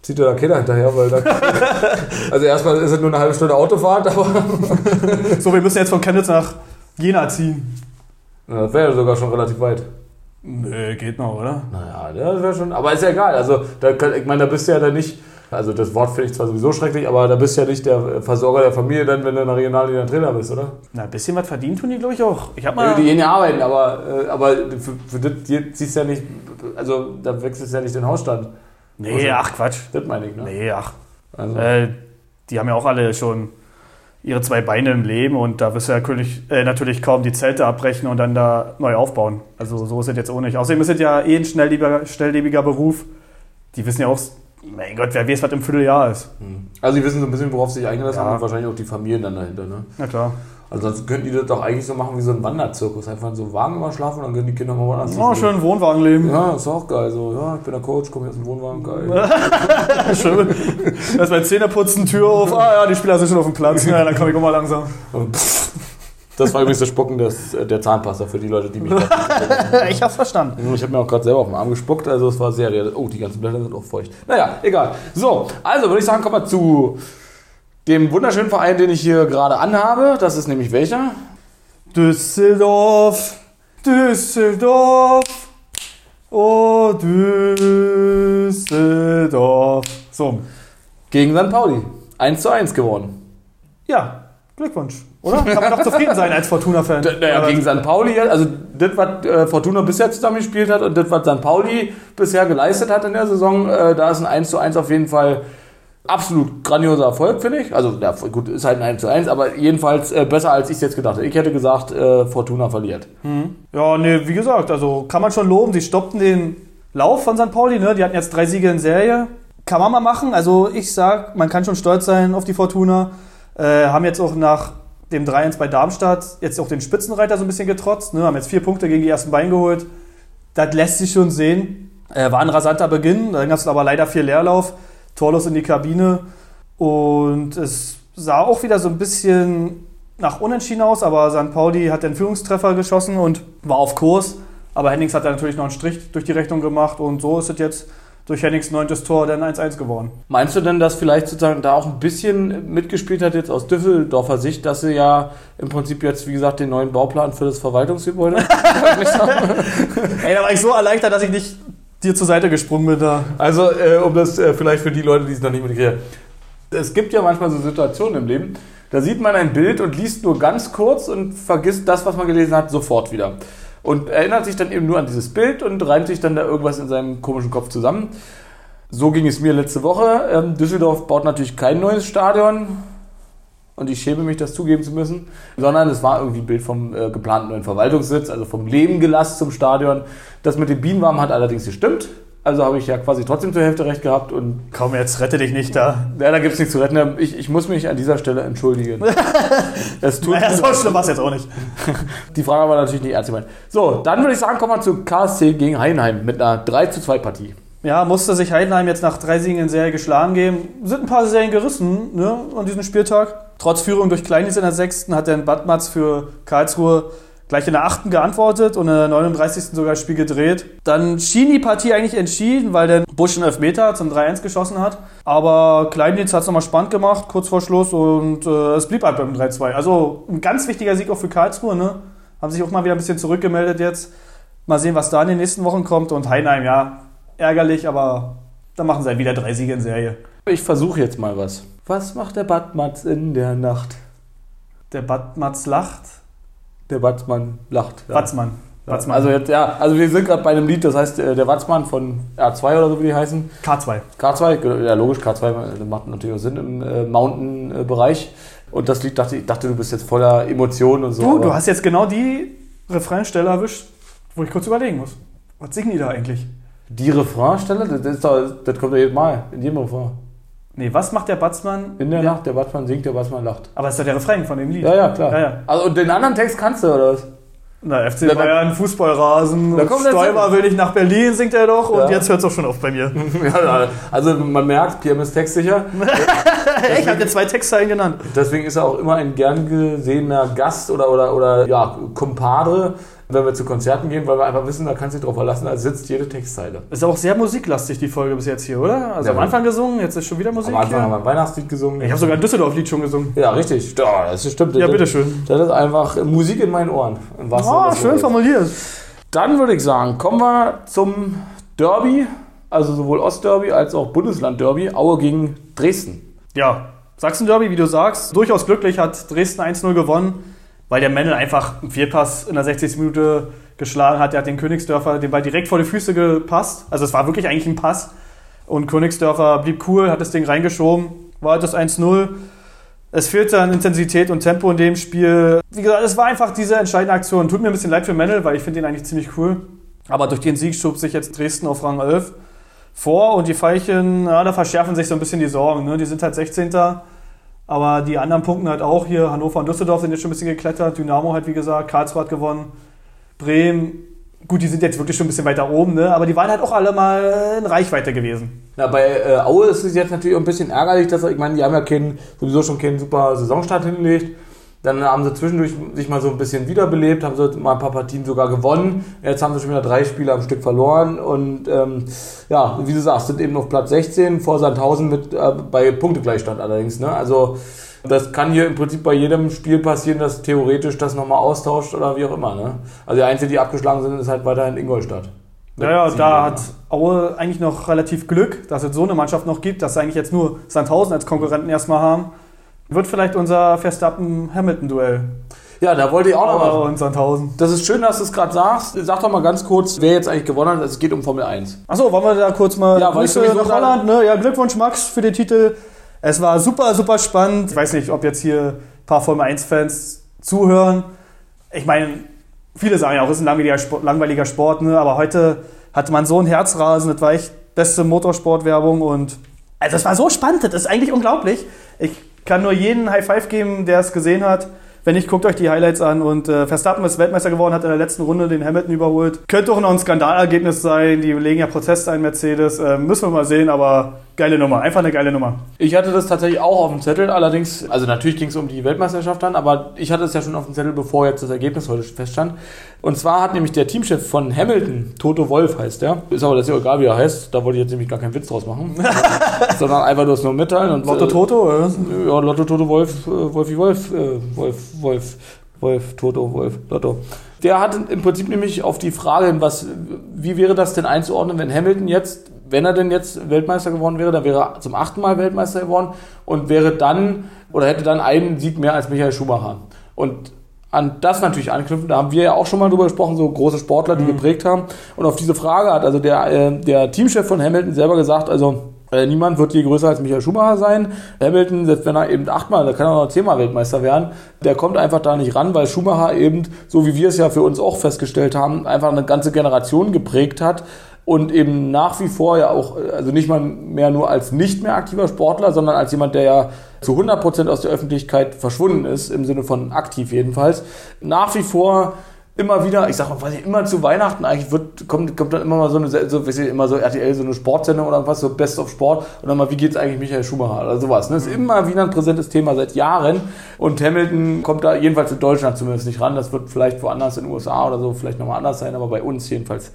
B: zieht dir da keiner hinterher, weil da. also erstmal ist es nur eine halbe Stunde Autofahrt, aber
A: So, wir müssen jetzt von Chemnitz nach Jena ziehen.
B: Ja, das wäre ja sogar schon relativ weit.
A: Nö, geht noch, oder?
B: Naja, das wäre schon. Aber ist ja egal. Also, da, ich meine, da bist du ja dann nicht. Also, das Wort finde ich zwar sowieso schrecklich, aber da bist du ja nicht der Versorger der Familie, dann, wenn du in der Regionalliga Trainer bist, oder?
A: Na, ein bisschen was verdienen tun die, glaube ich, auch. Ich hab mal.
B: die gehen ja arbeiten, aber, äh, aber für, für das hier ziehst du ja nicht. Also, da wechselst du ja nicht den Hausstand.
A: nee, ach Quatsch.
B: Das meine ich, ne?
A: Nee, ach.
B: Also,
A: Äh, die haben ja auch alle schon ihre zwei Beine im Leben und da wirst du ja natürlich, äh, natürlich kaum die Zelte abbrechen und dann da neu aufbauen. Also so ist es jetzt auch nicht. Außerdem ist es ja eh ein schnelllebiger, schnelllebiger Beruf. Die wissen ja auch, mein Gott, wer weiß, was im Vierteljahr ist.
B: hm. also, die wissen so ein bisschen, worauf sie sich eingelassen
A: Ja.
B: haben und wahrscheinlich auch die Familien dann dahinter, ne?
A: Na klar.
B: Ansonsten könnten die das doch eigentlich so machen wie so ein Wanderzirkus. Einfach in so einen Wagen immer schlafen und dann können die Kinder mal woanders
A: Oh, schön Wohnwagenleben.
B: Ja, ist auch geil. So, ja, ich bin der Coach, komme aus dem Wohnwagen, geil.
A: Schön. Lass mal Zähneputzen, Tür auf. Ah ja, die Spieler sind schon auf dem Platz. Ja, dann komme ich auch mal langsam.
B: Das war übrigens das Spucken des, äh, der Zahnpasta für die Leute, die mich
A: Ich hab's verstanden.
B: Ich habe mir auch gerade selber auf den Arm gespuckt, also es war sehr real. Oh, die ganzen Blätter sind auch feucht. Naja, egal. So, also würde ich sagen, kommen wir zu dem wunderschönen Verein, den ich hier gerade anhabe. Das ist nämlich welcher?
A: Düsseldorf, Düsseldorf, oh Düsseldorf. So,
B: Gegen St. Pauli. 1 zu 1 gewonnen.
A: ja, Glückwunsch, oder? Kann man doch zufrieden sein als Fortuna-Fan.
B: Naja, gegen St. Pauli, also das, was äh, Fortuna bisher zusammengespielt hat und das, was St. Pauli bisher geleistet hat in der Saison, äh, da ist ein 1 zu 1 auf jeden Fall absolut grandioser Erfolg, finde ich. Also, ja, gut, ist halt ein 1 zu 1, aber jedenfalls äh, besser, als ich es jetzt gedacht hätte. Ich hätte gesagt, äh, Fortuna verliert.
A: Ja, nee, wie gesagt, also kann man schon loben. Sie stoppten den Lauf von St. Pauli, ne? Die hatten jetzt drei Siege in Serie. Kann man mal machen. Also ich sag, man kann schon stolz sein auf die Fortuna. Äh, haben jetzt auch nach dem 3-1 bei Darmstadt jetzt auch den Spitzenreiter so ein bisschen getrotzt. Ne? Haben jetzt vier Punkte gegen die ersten Beine geholt. Das lässt sich schon sehen. Äh, war ein rasanter Beginn, dann gab es aber leider viel Leerlauf. Torlos in die Kabine. Und es sah auch wieder so ein bisschen nach Unentschieden aus, aber St. Pauli hat den Führungstreffer geschossen und war auf Kurs. Aber Hennings hat da natürlich noch einen Strich durch die Rechnung gemacht und so ist es jetzt durch Hennings neuntes Tor dann 1-1 geworden.
B: Meinst du denn, dass vielleicht sozusagen da auch ein bisschen mitgespielt hat jetzt aus Düsseldorfer Sicht, dass sie ja im Prinzip jetzt, wie gesagt, den neuen Bauplan für das Verwaltungsgebäude
A: Ey, da war ich so erleichtert, dass ich nicht dir zur Seite gesprungen bin da.
B: Also, äh, um das äh, vielleicht für die Leute, die es noch nicht mitkriegen. Es gibt ja manchmal so Situationen im Leben, da sieht man ein Bild und liest nur ganz kurz und vergisst das, was man gelesen hat, sofort wieder. Und erinnert sich dann eben nur an dieses Bild und reimt sich dann da irgendwas in seinem komischen Kopf zusammen. So ging es mir letzte Woche. Ähm, Düsseldorf baut natürlich kein neues Stadion. Und ich schäme mich, das zugeben zu müssen. Sondern es war irgendwie ein Bild vom äh, geplanten neuen Verwaltungssitz, also vom Lebengelass zum Stadion. Das mit dem Bienenwaben hat allerdings gestimmt. Also habe ich ja quasi trotzdem zur Hälfte recht gehabt und
A: Komm, jetzt rette dich nicht da.
B: ja, da gibt es nichts zu retten. Ich, ich muss mich an dieser Stelle entschuldigen. es tut
A: Naja,
B: mir
A: so
B: leid.
A: schlimm war es jetzt auch nicht.
B: Die Frage war natürlich nicht ernst gemeint. So, dann würde ich sagen, kommen wir zu KSC gegen Heidenheim mit einer 3 zu 2 Partie.
A: Ja, musste sich Heidenheim jetzt nach drei Siegen in Serie geschlagen geben. Sind ein paar Serien gerissen ne, an diesem Spieltag. Trotz Führung durch Kleinis in der sechsten hat dann Badmatz für Karlsruhe gleich in der achten geantwortet und in der 39. sogar das Spiel gedreht. Dann schien die Partie eigentlich entschieden, weil dann Busch einen Elfmeter zum 3-1 geschossen hat. Aber Kleindienst hat es nochmal spannend gemacht, kurz vor Schluss und äh, es blieb halt beim 3-2. Also ein ganz wichtiger Sieg auch für Karlsruhe. Ne? Haben sich auch mal wieder ein bisschen zurückgemeldet jetzt. Mal sehen, was da in den nächsten Wochen kommt. Und Heidenheim, ja, ärgerlich, aber dann machen sie halt wieder drei Siege in Serie.
B: Ich versuche jetzt mal was. Was macht der Badmatz in der Nacht?
A: Der Badmatz lacht.
B: Der Batzmann lacht. Ja.
A: Watzmann.
B: Ja.
A: Watzmann.
B: Also jetzt, ja, also wir sind gerade bei einem Lied, das heißt äh, der Watzmann von R2 oder so wie die heißen.
A: K2.
B: K2, ja logisch, K2 das macht natürlich auch Sinn im äh, Mountain-Bereich. Und das Lied dachte ich, dachte, du bist jetzt voller Emotionen und so.
A: Du, du hast jetzt genau die Refrainstelle erwischt, wo ich kurz überlegen muss. Was singen die da eigentlich?
B: Die Refrainstelle, das, ist doch, das kommt doch jedes Mal, in jedem Refrain.
A: Nee, was macht der Batzmann?
B: In der Nacht, der Batzmann singt, der Batzmann lacht.
A: Aber ist doch der Refrain von dem Lied.
B: Ja, ja, klar.
A: Ja, ja.
B: Also, und den anderen Text kannst du, oder was?
A: Na, FC
B: Da-
A: Bayern, Fußballrasen,
B: Da
A: und
B: kommt der
A: Stoiber will nicht nach Berlin, singt er doch. Und
B: Ja.
A: jetzt hört es auch schon auf bei mir.
B: ja, also man merkt, PM ist textsicher.
A: ich habe dir zwei Textzeilen genannt.
B: Deswegen ist er auch immer ein gern gesehener Gast oder, oder, oder ja, Kumpadre, wenn wir zu Konzerten gehen, weil wir einfach wissen, da kannst du dich drauf verlassen, da sitzt jede Textzeile.
A: Ist auch sehr musiklastig, die Folge bis jetzt hier, oder? Also
B: Ja,
A: am Anfang gesungen, jetzt ist schon wieder Musik
B: Am Anfang
A: hier.
B: haben wir ein Weihnachtslied gesungen.
A: Ich habe sogar ein Düsseldorf-Lied schon gesungen.
B: ja, richtig. Ja, das stimmt.
A: Ja, bitteschön.
B: Das ist einfach Musik in meinen Ohren. Im Sinne
A: Oh,
B: des
A: schön formuliert.
B: Dann würde ich sagen, kommen wir zum Derby, also sowohl Ostderby als auch Bundesland-Derby, Aue gegen Dresden.
A: Ja, Sachsen-Derby, wie du sagst, durchaus glücklich hat Dresden 1-0 gewonnen, weil der Mendel einfach einen Vierpass in der 60. Minute geschlagen hat. Der hat den Königsdörfer den Ball direkt vor die Füße gepasst. Also es war wirklich eigentlich ein Pass. Und Königsdörfer blieb cool, hat das Ding reingeschoben, war halt das 1-0. Es fehlte an Intensität und Tempo in dem Spiel. Wie gesagt, es war einfach diese entscheidende Aktion. Tut mir ein bisschen leid für Mendel, weil ich finde ihn eigentlich ziemlich cool. Aber durch den Sieg schob sich jetzt Dresden auf Rang 11 vor und die Veilchen, ja, da verschärfen sich so ein bisschen die Sorgen. Ne? Die sind halt 16. Aber die anderen punkten halt auch hier. Hannover und Düsseldorf sind jetzt schon ein bisschen geklettert. Dynamo hat, wie gesagt, Karlsruhe hat gewonnen. Bremen, gut, die sind jetzt wirklich schon ein bisschen weiter oben, ne? aber die waren halt auch alle mal in Reichweite gewesen.
B: Na, bei äh, Aue ist es jetzt natürlich auch ein bisschen ärgerlich, dass ich meine, die haben ja keinen, sowieso schon keinen super Saisonstart hingelegt. Dann haben sie zwischendurch sich mal so ein bisschen wiederbelebt, haben sie mal ein paar Partien sogar gewonnen. Jetzt haben sie schon wieder drei Spiele am Stück verloren und ähm, ja, wie du sagst, sind eben auf Platz 16 vor Sandhausen mit äh, bei Punktegleichstand allerdings. Ne? Also das kann hier im Prinzip bei jedem Spiel passieren, dass theoretisch das nochmal austauscht oder wie auch immer. Ne? Also die Einzige, die abgeschlagen sind, ist halt weiterhin Ingolstadt. Mit
A: Ja, da hat Aue eigentlich noch relativ Glück, dass es so eine Mannschaft noch gibt, dass sie eigentlich jetzt nur Sandhausen als Konkurrenten erstmal haben. Wird vielleicht unser Verstappen-Hamilton-Duell.
B: Ja, da wollte ich auch noch mal
A: und Sandhausen.
B: Das ist schön, dass du es gerade sagst. Sag doch mal ganz kurz, wer jetzt eigentlich gewonnen hat. Es geht um Formel 1.
A: Achso, wollen wir da kurz mal
B: Ja,
A: Grüße nach Holland, ne? Ja, Glückwunsch Max für den Titel. Es war super, super spannend. Ich weiß nicht, ob jetzt hier ein paar Formel 1-Fans zuhören. Ich meine, viele sagen ja auch, es ist ein langweiliger Sport, langweiliger Sport, ne? aber heute hatte man so ein Herzrasen, das war echt beste Motorsportwerbung und also es war so spannend, das ist eigentlich unglaublich. Ich kann nur jeden High Five geben, der es gesehen hat. Wenn nicht, guckt euch die Highlights an. Und äh, Verstappen ist Weltmeister geworden, hat in der letzten Runde den Hamilton überholt. Könnte auch noch ein Skandalergebnis sein. Die legen ja Protest ein, Mercedes. Äh, müssen wir mal sehen, aber Geile Nummer, einfach eine geile Nummer.
B: Ich hatte das tatsächlich auch auf dem Zettel, allerdings, also natürlich ging es um die Weltmeisterschaft dann, aber ich hatte es ja schon auf dem Zettel, bevor jetzt das Ergebnis heute feststand. Und zwar hat nämlich der Teamchef von Hamilton, Toto Wolf heißt der, ist aber das ja egal, wie er heißt, da wollte ich jetzt nämlich gar keinen Witz draus machen, sondern einfach nur es nur mitteilen. Und,
A: Lotto Toto, oder?
B: Äh, ja, Lotto Toto Wolf, äh, Wolfi Wolf, äh, Wolf, Wolf, Wolf, Toto, Wolf, Lotto. Der hat im Prinzip nämlich auf die Frage, was, wie wäre das denn einzuordnen, wenn Hamilton jetzt, wenn er denn jetzt Weltmeister geworden wäre, dann wäre er zum achten Mal Weltmeister geworden und wäre dann, oder hätte dann einen Sieg mehr als Michael Schumacher. Und an das natürlich anknüpfen, da haben wir ja auch schon mal drüber gesprochen, so große Sportler, die geprägt haben. Und auf diese Frage hat also der, äh, der Teamchef von Hamilton selber gesagt, also äh, niemand wird je größer als Michael Schumacher sein. Hamilton, selbst wenn er eben achtmal, da kann er noch zehnmal Weltmeister werden, der kommt einfach da nicht ran, weil Schumacher eben, so wie wir es ja für uns auch festgestellt haben, einfach eine ganze Generation geprägt hat und eben nach wie vor ja auch, also nicht mal mehr nur als nicht mehr aktiver Sportler, sondern als jemand, der ja zu 100% aus der Öffentlichkeit verschwunden ist, im Sinne von aktiv jedenfalls, nach wie vor immer wieder, ich sag mal, weiß ich, immer zu Weihnachten eigentlich wird, kommt, kommt dann immer mal so eine, so, weiß ich, immer so RTL, so eine Sportsendung oder was, so Best of Sport und dann mal, wie geht's eigentlich Michael Schumacher oder sowas. Ne? Das ist immer wieder ein präsentes Thema seit Jahren und Hamilton kommt da jedenfalls in Deutschland zumindest nicht ran. Das wird vielleicht woanders in den USA oder so vielleicht nochmal anders sein, aber bei uns jedenfalls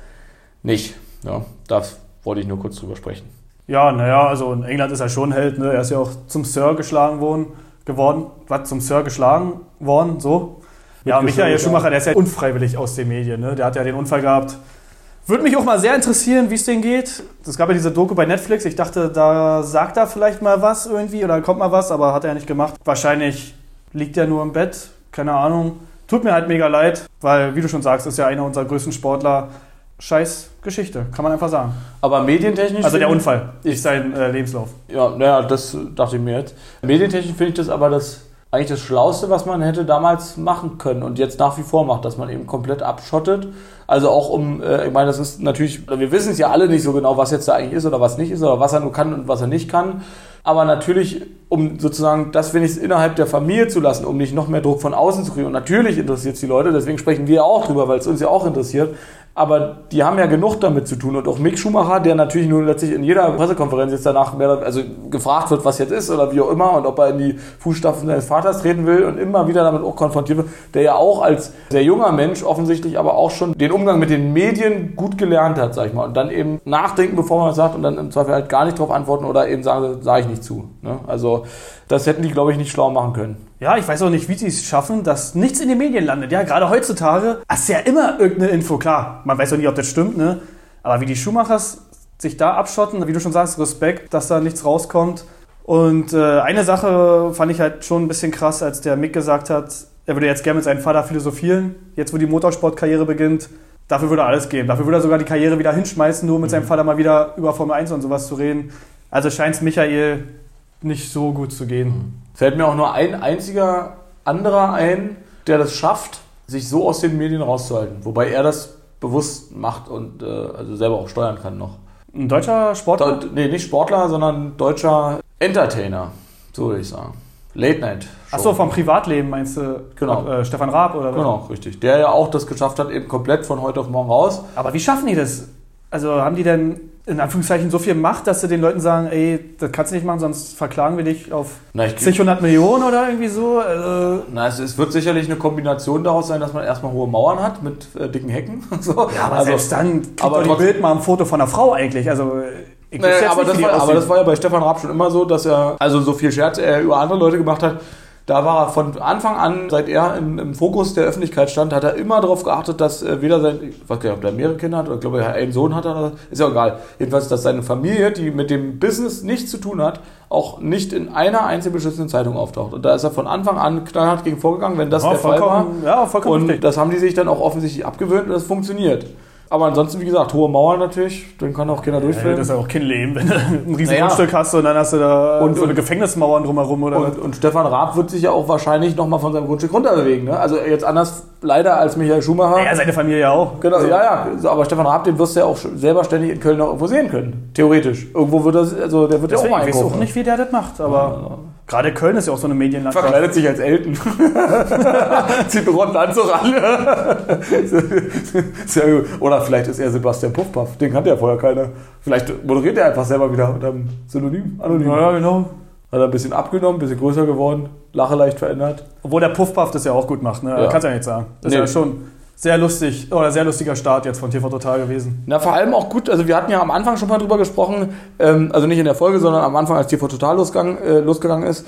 B: nicht. Ja, das wollte ich nur kurz drüber sprechen.
A: Ja, naja, also in England ist er schon Held, ne? Er ist ja auch zum Sir geschlagen worden, geworden, was zum Sir geschlagen worden, so. Ja, Michael Schumacher, der ist ja unfreiwillig aus den Medien, ne? Der hat ja den Unfall gehabt. Würde mich auch mal sehr interessieren, wie es denen geht. Es gab ja diese Doku bei Netflix. Ich dachte, da sagt er vielleicht mal was irgendwie oder kommt mal was, aber hat er ja nicht gemacht. Wahrscheinlich liegt er nur im Bett, keine Ahnung. Tut mir halt mega leid, weil, wie du schon sagst, ist ja einer unserer größten Sportler. Scheiß Geschichte, kann man einfach sagen.
B: Aber medientechnisch.
A: Also der Unfall, nicht sein äh, Lebenslauf.
B: Ja, naja, das dachte ich mir jetzt. Medientechnisch finde ich das aber das eigentlich das Schlauste, was man hätte damals machen können und jetzt nach wie vor macht, dass man eben komplett abschottet. Also auch um, äh, ich meine, das ist natürlich, wir wissen es ja alle nicht so genau, was jetzt da eigentlich ist oder was nicht ist oder was er nur kann und was er nicht kann. Aber natürlich, um sozusagen das wenigstens innerhalb der Familie zu lassen, um nicht noch mehr Druck von außen zu kriegen. Und natürlich interessiert es die Leute, deswegen sprechen wir auch drüber, weil es uns ja auch interessiert. Aber die haben ja genug damit zu tun. Und auch Mick Schumacher, der natürlich nur letztlich in jeder Pressekonferenz jetzt danach mehr, also gefragt wird, was jetzt ist oder wie auch immer und ob er in die Fußstapfen seines Vaters treten will und immer wieder damit auch konfrontiert wird, der ja auch als sehr junger Mensch offensichtlich aber auch schon den Umgang mit den Medien gut gelernt hat, sag ich mal. Und dann eben nachdenken, bevor man was sagt und dann im Zweifel halt gar nicht drauf antworten oder eben sagen, sage ich nicht zu. Ne? Also das hätten die, glaube ich, nicht schlau machen können.
A: Ja, ich weiß auch nicht, wie sie es schaffen, dass nichts in den Medien landet. Ja, gerade heutzutage ist ja immer irgendeine Info, klar. Man weiß auch nicht, ob das stimmt, ne? Aber wie die Schumachers sich da abschotten, wie du schon sagst, Respekt, dass da nichts rauskommt. Und äh, eine Sache fand ich halt schon ein bisschen krass, als der Mick gesagt hat, er würde jetzt gerne mit seinem Vater philosophieren, jetzt wo die Motorsportkarriere beginnt. Dafür würde er alles geben. Dafür würde er sogar die Karriere wieder hinschmeißen, nur mit seinem Vater mal wieder über Formel 1 und sowas zu reden. Also scheint es Michael nicht so gut zu gehen.
B: Fällt mir auch nur ein einziger anderer ein, der das schafft, sich so aus den Medien rauszuhalten. Wobei er das bewusst macht und äh, also selber auch steuern kann noch.
A: Ein deutscher Sportler?
B: Deu nee, nicht Sportler, sondern deutscher Entertainer, so würde ich sagen. Late Night.
A: Achso, vom Privatleben meinst du?
B: Genau.
A: Äh, Stefan Raab oder was?
B: Genau, richtig. Der ja auch das geschafft hat, eben komplett von heute auf morgen raus.
A: Aber wie schaffen die das? Also haben die denn in Anführungszeichen so viel Macht, dass sie den Leuten sagen, ey, das kannst du nicht machen, sonst verklagen wir dich auf
B: Na, ich,
A: zig hundert Millionen oder irgendwie so? Also,
B: na, es, es wird sicherlich eine Kombination daraus sein, dass man erstmal hohe Mauern hat mit äh, dicken Hecken. so.
A: ja, aber
B: also,
A: selbst dann kriegt
B: aber
A: doch Bild mal ein Foto von einer Frau eigentlich. Also ich
B: Nee,
A: wüsste jetzt
B: aber, das war, aber das war ja bei Stefan Raab schon immer so, dass er, also so viel Scherz er über andere Leute gemacht hat, da war er von Anfang an, seit er im, im Fokus der Öffentlichkeit stand, hat er immer darauf geachtet, dass äh, weder sein, ich weiß gar nicht, ob der mehrere Kinder hat, oder ich glaube, er einen Sohn hat, oder, ist ja egal. Jedenfalls, dass seine Familie, die mit dem Business nichts zu tun hat, auch nicht in einer einzigen beschissenen Zeitung auftaucht. Und da ist er von Anfang an knallhart gegen vorgegangen, wenn das
A: ja,
B: der Fall war.
A: ja, vollkommen
B: Und
A: richtig.
B: das haben die sich dann auch offensichtlich abgewöhnt und das funktioniert. Aber ansonsten, wie gesagt, hohe Mauern natürlich, dann kann auch keiner
A: Ja,
B: durchfilmen.
A: das ist ja auch kein Leben, wenn du ein riesiges
B: Naja.
A: Grundstück hast und dann hast du da
B: Und-
A: so eine Gefängnismauern drumherum oder.
B: Und, und Stefan Raab wird sich ja auch wahrscheinlich nochmal von seinem Grundstück runterbewegen. Ne? Also jetzt anders leider als Michael Schumacher.
A: Ja, seine Familie auch.
B: Genau,
A: Also,
B: ja, ja. Aber Stefan Raab, den wirst du ja auch selber ständig in Köln noch irgendwo sehen können. Theoretisch. Irgendwo wird das, also der wird ja auch mal
A: ich weiß auch nicht, wie der das macht, aber Gerade Köln ist ja auch so eine Medienlandschaft.
B: Verkleidet sich als Elton. Zieht einen roten Anzug an. Sehr gut. Oder vielleicht ist er Sebastian Puffpaff. Den kannte ja vorher keiner. Vielleicht moderiert er einfach selber wieder unter einem Synonym. Anonym.
A: Ja, genau.
B: Hat er ein bisschen abgenommen, ein bisschen größer geworden, Lache leicht verändert.
A: Obwohl der Puffpuff das ja auch gut macht, ne?
B: Ja.
A: Kannst du ja nicht sagen. Das
B: Nee.
A: ist ja schon sehr lustig, oder sehr lustiger Start jetzt von TV Total gewesen.
B: Na, vor allem auch gut, also wir hatten ja am Anfang schon mal drüber gesprochen, ähm, also nicht in der Folge, sondern am Anfang, als TV Total losgegangen, äh, losgegangen ist,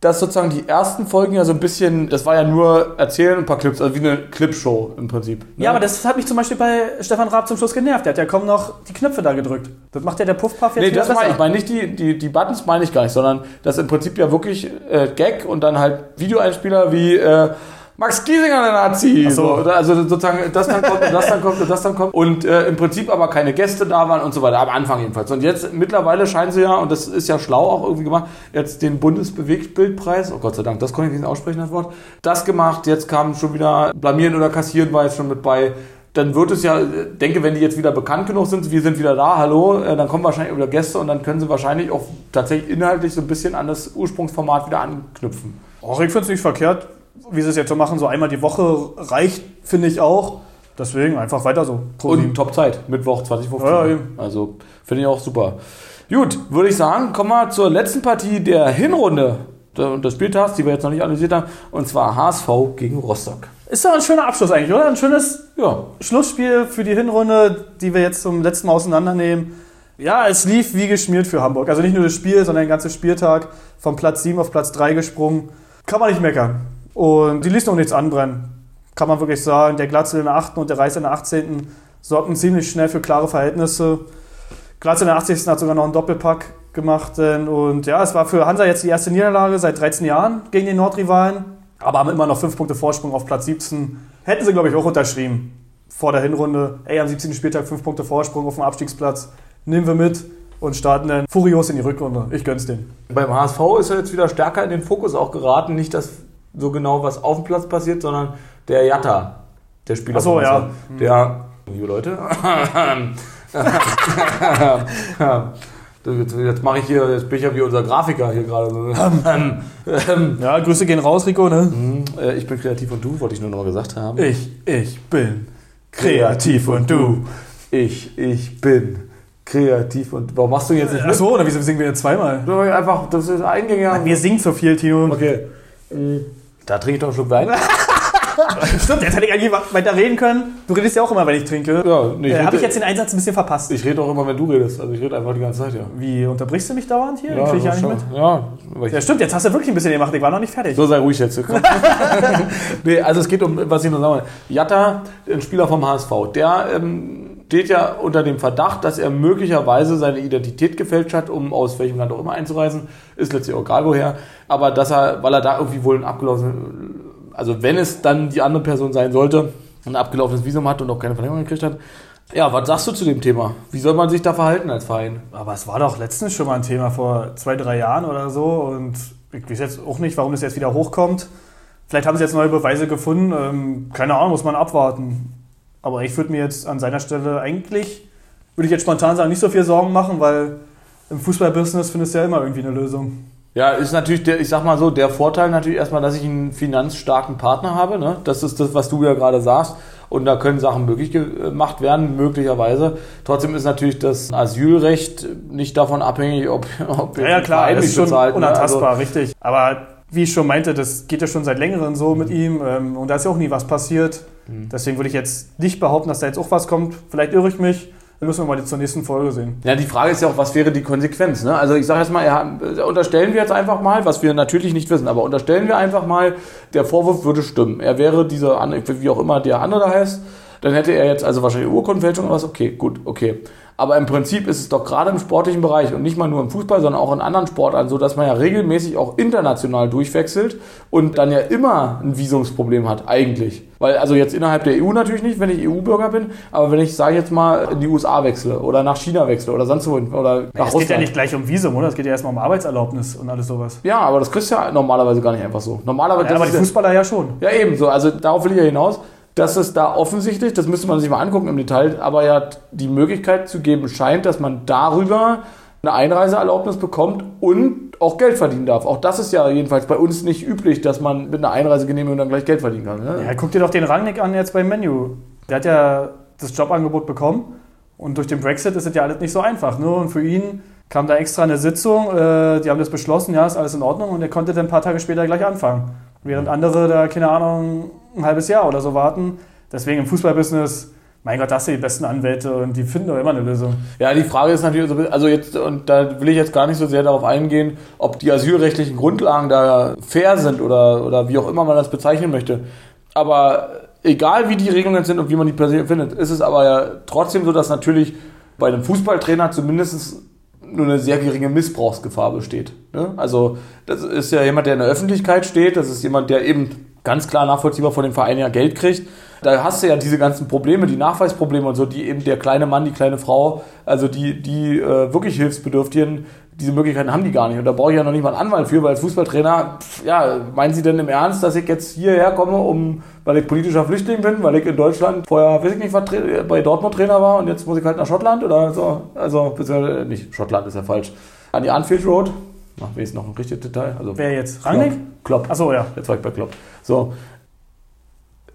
B: dass sozusagen die ersten Folgen ja so ein bisschen, das war ja nur erzählen und ein paar Clips, also wie eine Clipshow im Prinzip. ne?
A: Ja, aber das hat mich zum Beispiel bei Stefan Raab zum Schluss genervt. Der hat ja kaum noch die Knöpfe da gedrückt. Das macht ja der Puffpuff jetzt
B: Nee, das meine ich. Ich meine nicht die, die, die Buttons meine ich gar nicht, sondern das im Prinzip ja wirklich äh, Gag und dann halt Videoeinspieler wie äh, Max Giesinger, der Nazi.
A: Ach so.
B: So, also sozusagen das dann kommt und das dann kommt und das dann kommt. Und äh, im Prinzip aber keine Gäste da waren und so weiter. Am Anfang jedenfalls. Und jetzt mittlerweile scheinen sie ja, und das ist ja schlau auch irgendwie gemacht, jetzt den Bundesbewegtbildpreis, oh Gott sei Dank, das konnte ich nicht aussprechen, das Wort, das gemacht. Jetzt kam schon wieder Blamieren oder Kassieren war jetzt schon mit bei dann wird es ja, denke, wenn die jetzt wieder bekannt genug sind, wir sind wieder da, hallo, äh, dann kommen wahrscheinlich wieder Gäste und dann können sie wahrscheinlich auch tatsächlich inhaltlich so ein bisschen an das Ursprungsformat wieder anknüpfen.
A: Auch ich finde es nicht verkehrt, wie sie es jetzt so machen. So einmal die Woche reicht, finde ich auch. Deswegen einfach weiter so.
B: Und. Top-Zeit, Mittwoch 2015.
A: Ja, eben.
B: also finde ich auch super. Gut, würde ich sagen, kommen wir zur letzten Partie der Hinrunde des Spieltags, die wir jetzt noch nicht analysiert haben, und zwar HSV gegen Rostock.
A: Ist doch ein schöner Abschluss eigentlich, oder? Ein schönes
B: Ja,
A: Schlussspiel für die Hinrunde, die wir jetzt zum letzten Mal auseinandernehmen. Ja, es lief wie geschmiert für Hamburg. Also nicht nur das Spiel, sondern den ganzen Spieltag von Platz 7 auf Platz 3 gesprungen. Kann man nicht meckern. Und die ließ noch nichts anbrennen. Kann man wirklich sagen. Der Glatzel in der 8. und der Reis in der 18. sorgten ziemlich schnell für klare Verhältnisse. Glatzel in der 80. hat sogar noch einen Doppelpack gemacht. Und ja, es war für Hansa jetzt die erste Niederlage seit 13 Jahren gegen den Nordrivalen. Aber haben immer noch 5 Punkte Vorsprung auf Platz 17. Hätten sie, glaube ich, auch unterschrieben vor der Hinrunde, ey, am 17. Spieltag 5 Punkte Vorsprung auf dem Abstiegsplatz, nehmen wir mit und starten dann furios in die Rückrunde. Ich gönn's denen.
B: Beim HSV ist er jetzt wieder stärker in den Fokus auch geraten. Nicht, dass so genau was auf dem Platz passiert, sondern der Jatta, der Spieler.
A: Ach so,
B: von
A: ja.
B: uns, Der, liebe Leute. jetzt jetzt mache ich hier, jetzt bin ich ja wie unser Grafiker hier gerade. so.
A: Ja, Grüße gehen raus, Rico, ne?
B: äh, ich bin kreativ und du, wollte ich nur noch mal gesagt haben.
A: Ich, ich bin kreativ und du.
B: Ich, ich bin kreativ und warum machst du jetzt nicht mit?
A: Achso, oder wieso singen wir jetzt zweimal?
B: Du, Einfach, das ist Eingänge.
A: Wir singen zu viel, Tino.
B: Okay. Da trinke ich doch einen Schluck Wein.
A: Stimmt, jetzt hätte ich eigentlich weiter reden können. Du redest ja auch immer, wenn ich trinke.
B: Ja, nee,
A: äh, Habe ich jetzt den Einsatz ein bisschen verpasst.
B: Ich rede auch immer, wenn du redest. Also ich rede einfach die ganze Zeit, ja.
A: Wie, unterbrichst du mich dauernd hier? Krieg ich ja nicht
B: schon.
A: mit.
B: Ja, ich,
A: Ja, stimmt, jetzt hast du wirklich ein bisschen gemacht. Ich war noch nicht fertig.
B: so sei ruhig jetzt. Nee, also es geht um, was ich noch sagen wollte. Jatta, ein Spieler vom HSV, der ähm, steht ja unter dem Verdacht, dass er möglicherweise seine Identität gefälscht hat, um aus welchem Land auch immer einzureisen. Ist letztlich auch egal woher. Aber dass er, weil er da irgendwie wohl ein abgelaufen, also wenn es dann die andere Person sein sollte, ein abgelaufenes Visum hat und auch keine Verlängerung gekriegt hat. Ja, was sagst du zu dem Thema? Wie soll man sich da verhalten als Verein?
A: Aber es war doch letztens schon mal ein Thema vor zwei, drei Jahren oder so. Und ich weiß jetzt auch nicht, warum das jetzt wieder hochkommt. Vielleicht haben sie jetzt neue Beweise gefunden. Ähm, keine Ahnung, muss man abwarten. Aber ich würde mir jetzt an seiner Stelle eigentlich, würde ich jetzt spontan sagen, nicht so viel Sorgen machen, weil im Fußballbusiness findest du ja immer irgendwie eine Lösung.
B: Ja, ist natürlich, der, ich sag mal so, der Vorteil natürlich erstmal, dass ich einen finanzstarken Partner habe. Ne? Das ist das, was du ja gerade sagst. Und da können Sachen möglich gemacht werden, möglicherweise. Trotzdem ist natürlich das Asylrecht nicht davon abhängig, ob, ob
A: Ja, ja klar, ist schon
B: bezahlt, ne?
A: unantastbar, richtig. Aber wie ich schon meinte, das geht ja schon seit längerem so mit ihm ähm, und da ist ja auch nie was passiert.
B: Mhm.
A: Deswegen würde ich jetzt nicht behaupten, dass da jetzt auch was kommt. Vielleicht irre ich mich. Dann müssen wir mal zur nächsten Folge sehen.
B: Ja, die Frage ist ja auch, was wäre die Konsequenz? Ne? Also ich sage jetzt mal, ja, unterstellen wir jetzt einfach mal, was wir natürlich nicht wissen, aber unterstellen wir einfach mal, der Vorwurf würde stimmen. Er wäre dieser, wie auch immer der andere heißt, dann hätte er jetzt also wahrscheinlich Urkundenfälschung oder was. Okay, gut, okay. Aber im Prinzip ist es doch gerade im sportlichen Bereich und nicht mal nur im Fußball, sondern auch in anderen Sportarten so, dass man ja regelmäßig auch international durchwechselt und dann ja immer ein Visumsproblem hat, eigentlich. Weil also jetzt innerhalb der EU natürlich nicht, wenn ich EU-Bürger bin, aber wenn ich, sage ich jetzt mal, in die USA wechsle oder nach China wechsle oder sonst wohin oder nach
A: es geht ja nicht gleich um Visum, oder? Es geht ja erstmal um Arbeitserlaubnis und alles sowas.
B: Ja, aber das kriegst du ja normalerweise gar nicht einfach so. Normalerweise
A: Ja, aber die
B: ja-
A: Fußballer ja schon.
B: ja, ebenso. Also darauf will ich ja hinaus, dass es da offensichtlich, das müsste man sich mal angucken im Detail, aber ja die Möglichkeit zu geben scheint, dass man darüber eine Einreiseerlaubnis bekommt und auch Geld verdienen darf. Auch das ist ja jedenfalls bei uns nicht üblich, dass man mit einer Einreisegenehmigung dann gleich Geld verdienen kann. Ne?
A: Ja, guck dir doch den Rangnick an jetzt beim Menu. Der hat ja das Jobangebot bekommen und durch den Brexit ist es ja alles nicht so einfach. Ne? Und für ihn kam da extra eine Sitzung, äh, die haben das beschlossen, ja, ist alles in Ordnung und er konnte dann ein paar Tage später gleich anfangen. Während andere da, keine Ahnung, ein halbes Jahr oder so warten. Deswegen im Fußballbusiness, mein Gott, das sind die besten Anwälte und die finden doch immer eine Lösung.
B: Ja, die Frage ist natürlich, so, also jetzt, und da will ich jetzt gar nicht so sehr darauf eingehen, ob die asylrechtlichen Grundlagen da fair sind oder, oder wie auch immer man das bezeichnen möchte. Aber egal wie die Regelungen sind und wie man die persönlich findet, ist es aber ja trotzdem so, dass natürlich bei einem Fußballtrainer zumindest nur eine sehr geringe Missbrauchsgefahr besteht. Ne? Also das ist ja jemand, der in der Öffentlichkeit steht, das ist jemand, der eben ganz klar nachvollziehbar von den Vereinen ja Geld kriegt. Da hast du ja diese ganzen Probleme, die Nachweisprobleme und so, die eben der kleine Mann, die kleine Frau, also die, die äh, wirklich Hilfsbedürftigen, diese Möglichkeiten haben die gar nicht. Und da brauche ich ja noch nicht mal einen Anwalt für, weil als Fußballtrainer, pff, ja, meinen Sie denn im Ernst, dass ich jetzt hierher komme, um, weil ich politischer Flüchtling bin, weil ich in Deutschland vorher, weiß ich nicht, was, bei Dortmund Trainer war und jetzt muss ich halt nach Schottland oder so? Also, beziehungsweise, nicht, Schottland ist ja falsch. An die Anfield Road. Ach, wie ist noch ein richtiges Detail? Also,
A: Wer jetzt? Rangnick?
B: Klopp. Klopp.
A: Achso, ja.
B: Jetzt war ich bei Klopp. So.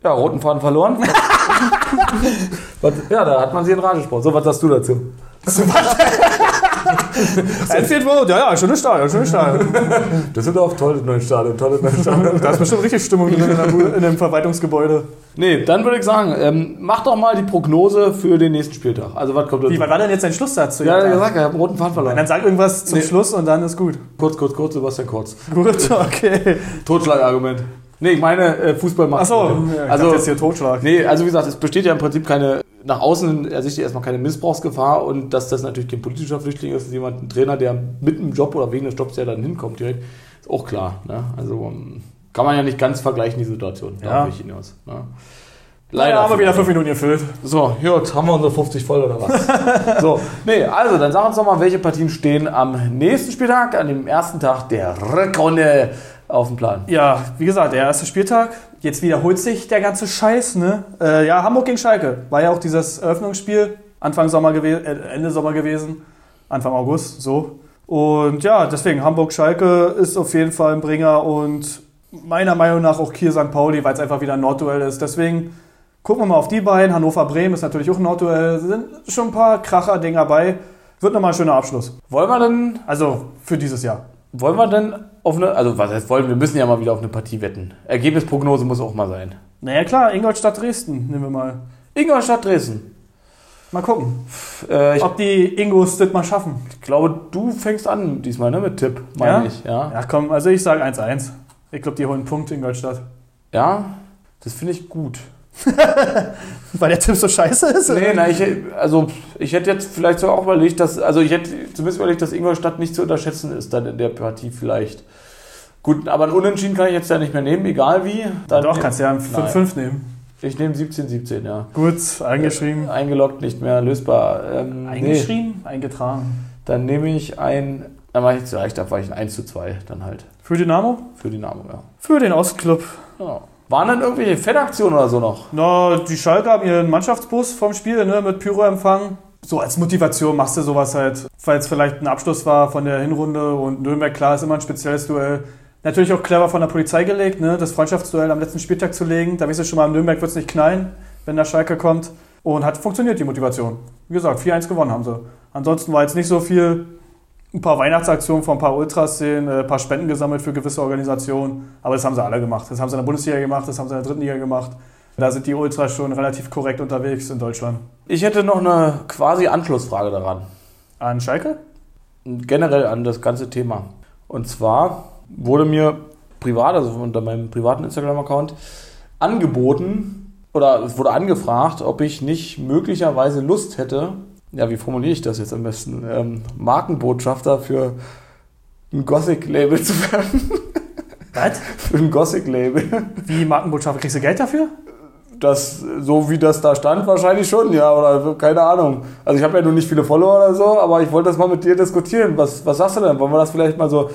B: Ja, roten Faden verloren. was, ja, da hat man sie in Rage gesprochen. So, was sagst du dazu?
A: Anfield Road, ja, ja, schönes Stadion, schönes Stadion.
B: Düsseldorf, tolles neues Stadion, tolles neues Stadion.
A: Da ist bestimmt richtig Stimmung drin in, dem Verwaltungsgebäude.
B: Nee, dann würde ich sagen, ähm, mach doch mal die Prognose für den nächsten Spieltag. Also, was kommt
A: Wie, was war denn jetzt dein Schlusssatz zu
B: Ja, ja gesagt, ich habe einen roten Faden verloren.
A: Dann sag irgendwas zum
B: Nee.
A: Schluss und dann ist gut.
B: Kurz, kurz, kurz, Sebastian Kurz.
A: Gut, okay.
B: Totschlagargument. Nee, ich meine, äh, Fußball macht.
A: Achso,
B: also,
A: jetzt hier Totschlag.
B: Nee, also wie gesagt, es besteht ja im Prinzip keine, nach außen ersichtlich erstmal keine Missbrauchsgefahr und dass das natürlich kein politischer Flüchtling ist, ist jemand, ein Trainer, der mit dem Job oder wegen des Jobs ja dann hinkommt direkt, ist auch klar. Ne? Also ähm, kann man ja nicht ganz vergleichen, die Situation.
A: Ja.
B: Darauf ich hinaus. Ne?
A: Leider haben wir wieder fünf Minuten gefüllt.
B: So, gut, haben wir unsere 50 voll oder was? so, nee, also dann sag uns doch mal, welche Partien stehen am nächsten Spieltag, an dem ersten Tag der Rückrunde auf dem Plan.
A: Ja, wie gesagt, der erste Spieltag. Jetzt wiederholt sich der ganze Scheiß, ne? Äh, ja, Hamburg gegen Schalke. War ja auch dieses Eröffnungsspiel. Anfang Sommer gewesen, äh, Ende Sommer gewesen. Anfang August, so. Und ja, deswegen Hamburg-Schalke ist auf jeden Fall ein Bringer und meiner Meinung nach auch Kiel St. Pauli, weil es einfach wieder ein Nordduell ist. Deswegen gucken wir mal auf die beiden. Hannover-Bremen ist natürlich auch ein Nordduell. Sind schon ein paar Kracher-Dinger dabei. Wird nochmal ein schöner Abschluss.
B: Wollen wir denn
A: Also für dieses Jahr.
B: Wollen wir denn auf eine, also was heißt wollen, wir müssen ja mal wieder auf eine Partie wetten. Ergebnisprognose muss auch mal sein.
A: Naja klar, Ingolstadt Dresden, nehmen wir mal.
B: Ingolstadt Dresden.
A: Mal gucken,
B: Äh, ich
A: ob die Ingos das mal schaffen.
B: glaube, du fängst an diesmal, ne, mit Tipp, meine
A: Ja?
B: ich. Ja.
A: Ja, komm, also ich sage 1-1. Ich glaube, die holen einen Punkt Ingolstadt.
B: ja, das finde ich gut.
A: Weil der Tipp so scheiße ist?
B: Nee, nein, ich, also ich hätte jetzt vielleicht so auch überlegt, dass, also ich hätte zumindest überlegt, dass Ingolstadt nicht zu unterschätzen ist dann in der Partie vielleicht. Gut, aber ein Unentschieden kann ich jetzt ja nicht mehr nehmen, egal wie. Dann
A: Doch, kannst du ja einen
B: Nein.
A: 5-5 nehmen.
B: Ich nehme 17, 17, ja.
A: Gut, eingeschrieben.
B: Eingeloggt, nicht mehr lösbar. Ähm, nee,
A: Eingeschrieben? Eingetragen.
B: dann nehme ich ein, dann mache ich zu leicht, da war ich ein 1 zu 2 dann halt.
A: Für Dynamo?
B: Für Dynamo, ja.
A: Für den Ostclub.
B: ja. Waren dann irgendwelche Fettaktionen oder so noch?
A: Na, die Schalke haben ihren Mannschaftsbus vom Spiel ne, mit Pyroempfang. So als Motivation machst du sowas halt, weil es vielleicht ein Abschluss war von der Hinrunde und Nürnberg, klar, ist immer ein spezielles Duell. Natürlich auch clever von der Polizei gelegt, ne, das Freundschaftsduell am letzten Spieltag zu legen. Da weißt du schon mal, Nürnberg wird es nicht knallen, wenn der Schalke kommt. Und hat funktioniert die Motivation. Wie gesagt, 4-1 gewonnen haben sie. Ansonsten war jetzt nicht so viel. Ein paar Weihnachtsaktionen von ein paar Ultras sehen, äh, ein paar Spenden gesammelt für gewisse Organisationen. Aber das haben sie alle gemacht. Das haben sie in der Bundesliga gemacht, das haben sie in der dritten Liga gemacht. Da sind die Ultras schon relativ korrekt unterwegs in Deutschland.
B: Ich hätte noch eine quasi Anschlussfrage daran.
A: An Schalke?
B: generell an das ganze Thema. Und zwar wurde mir privat, also unter meinem privaten Instagram-Account, angeboten oder es wurde angefragt, ob ich nicht möglicherweise Lust hätte, ja, wie formuliere ich das jetzt am besten, ähm, Markenbotschafter für ein Gothic-Label zu werden.
A: Was?
B: für ein Gothic-Label.
A: Wie Markenbotschafter? Kriegst du Geld dafür?
B: Das, so wie das da stand, wahrscheinlich schon, ja, oder keine Ahnung. Also ich habe ja nur nicht viele Follower oder so, aber ich wollte das mal mit dir diskutieren. Was, was sagst du denn? Wollen wir das vielleicht mal so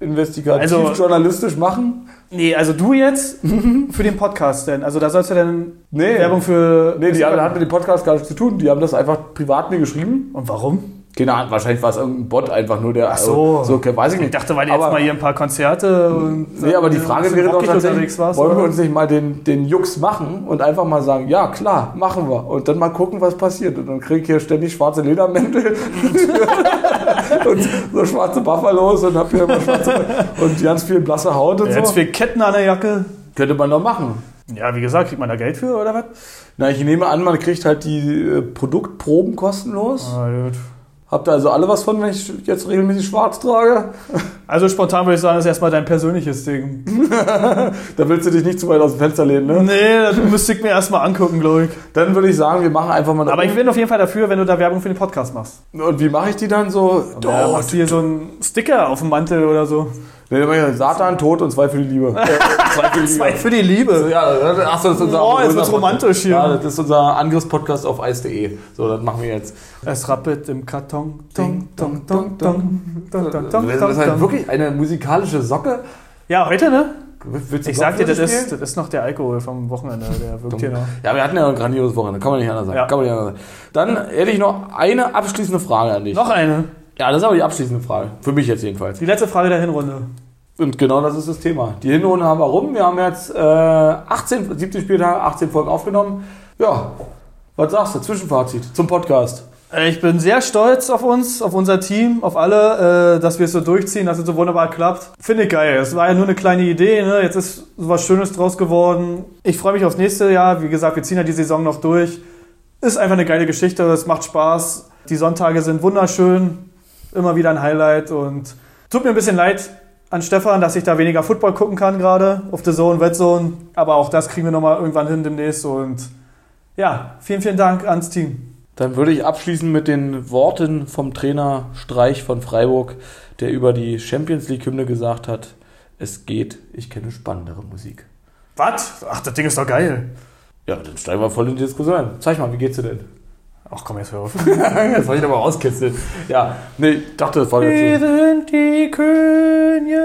B: investigativ
A: Also-
B: journalistisch machen?
A: Nee, also du jetzt für den Podcast denn? Also da sollst du denn
B: Nee.
A: Werbung für...
B: Nee, die haben, hat mit dem Podcast gar nichts zu tun. Die haben das einfach privat mir geschrieben.
A: Und warum?
B: Keine Ahnung, wahrscheinlich war es irgendein Bot einfach nur, der.
A: Ach so.
B: so okay, weiß ich
A: Ich
B: nicht.
A: dachte, weil du jetzt mal hier ein paar Konzerte und
B: Nee, aber die Frage wäre doch tatsächlich,
A: warst,
B: wollen wir uns nicht mal den, den Jux machen und einfach mal sagen, ja klar, machen wir. Und dann mal gucken, was passiert. Und dann kriege ich hier ständig schwarze Ledermäntel und so schwarze Buffalos und hab hier immer schwarze und ganz viel blasse Haut und
A: Jetzt
B: so.
A: viel Ketten an der Jacke.
B: Könnte man doch machen.
A: Ja, wie gesagt, kriegt man da Geld für oder was?
B: Na, ich nehme an, man kriegt halt die äh, Produktproben kostenlos.
A: Ah, gut.
B: Habt ihr also alle was von, wenn ich jetzt regelmäßig schwarz trage?
A: Also spontan würde ich sagen, das ist erstmal dein persönliches Ding.
B: Da willst du dich nicht zu weit aus dem Fenster lehnen, ne?
A: Nee, das müsste ich mir erstmal angucken, glaube ich.
B: Dann würde ich sagen, wir machen einfach mal eine
A: Aber ich bin auf jeden Fall dafür, wenn du da Werbung für den Podcast machst.
B: Und wie mache ich die dann so?
A: Da machst du hier so einen Sticker auf dem Mantel oder so.
B: Nee, dann ich Satan, Tod und zwei für die Liebe. Äh, zwei für die
A: Zwei für die Liebe.
B: Ja, achso, das ist unser
A: Oh, jetzt wird's romantisch hier.
B: Ja, das ist unser Angriffspodcast auf ice.de. So, das machen wir jetzt.
A: Es rappelt im Karton. Dong, dong, dong, dong. Dong, dong, dong,
B: Das ist halt wirklich eine musikalische Socke.
A: Ja, heute, ne?
B: Willst
A: Ich sag dir, das ist, das ist noch der Alkohol vom Wochenende. Der wirkt hier noch.
B: Ja, wir hatten ja ein grandioses Wochenende. Kann man nicht anders sagen.
A: Ja.
B: Kann man nicht anders sagen. Dann hätte ich noch eine abschließende Frage an dich.
A: Noch eine.
B: Ja, das ist aber die abschließende Frage. Für mich jetzt jedenfalls.
A: Die letzte Frage der Hinrunde.
B: Und genau das ist das Thema. Die Hinrunde haben wir rum. Wir haben jetzt äh, 18, 17 Spieltage, 18 Folgen aufgenommen. Ja, was sagst du? Zwischenfazit zum Podcast.
A: Äh, Ich bin sehr stolz auf uns, auf unser Team, auf alle, äh, dass wir es so durchziehen, dass es so wunderbar klappt. Finde ich geil. Es war ja nur eine kleine Idee, ne? jetzt ist so was Schönes draus geworden. Ich freue mich aufs nächste Jahr. Wie gesagt, wir ziehen ja die Saison noch durch. Ist einfach eine geile Geschichte, es macht Spaß. Die Sonntage sind wunderschön, immer wieder ein Highlight und tut mir ein bisschen leid an Stefan, dass ich da weniger Football gucken kann gerade auf The Zone, Red Zone. Aber auch das kriegen wir nochmal irgendwann hin demnächst und ja, vielen, vielen Dank ans Team.
B: Dann würde ich abschließen mit den Worten vom Trainer Streich von Freiburg, der über die Champions League-Hymne gesagt hat, es geht, ich kenne spannendere Musik.
A: Was? Ach, das Ding ist doch geil.
B: Ja, dann steigen wir voll in die Diskussion. Zeig mal, wie geht's dir denn?
A: Ach komm, jetzt hör auf.
B: das soll ich aber rauskitzeln. Ja, nee, ich dachte, das war
A: Wir
B: jetzt so.
A: sind die Könige.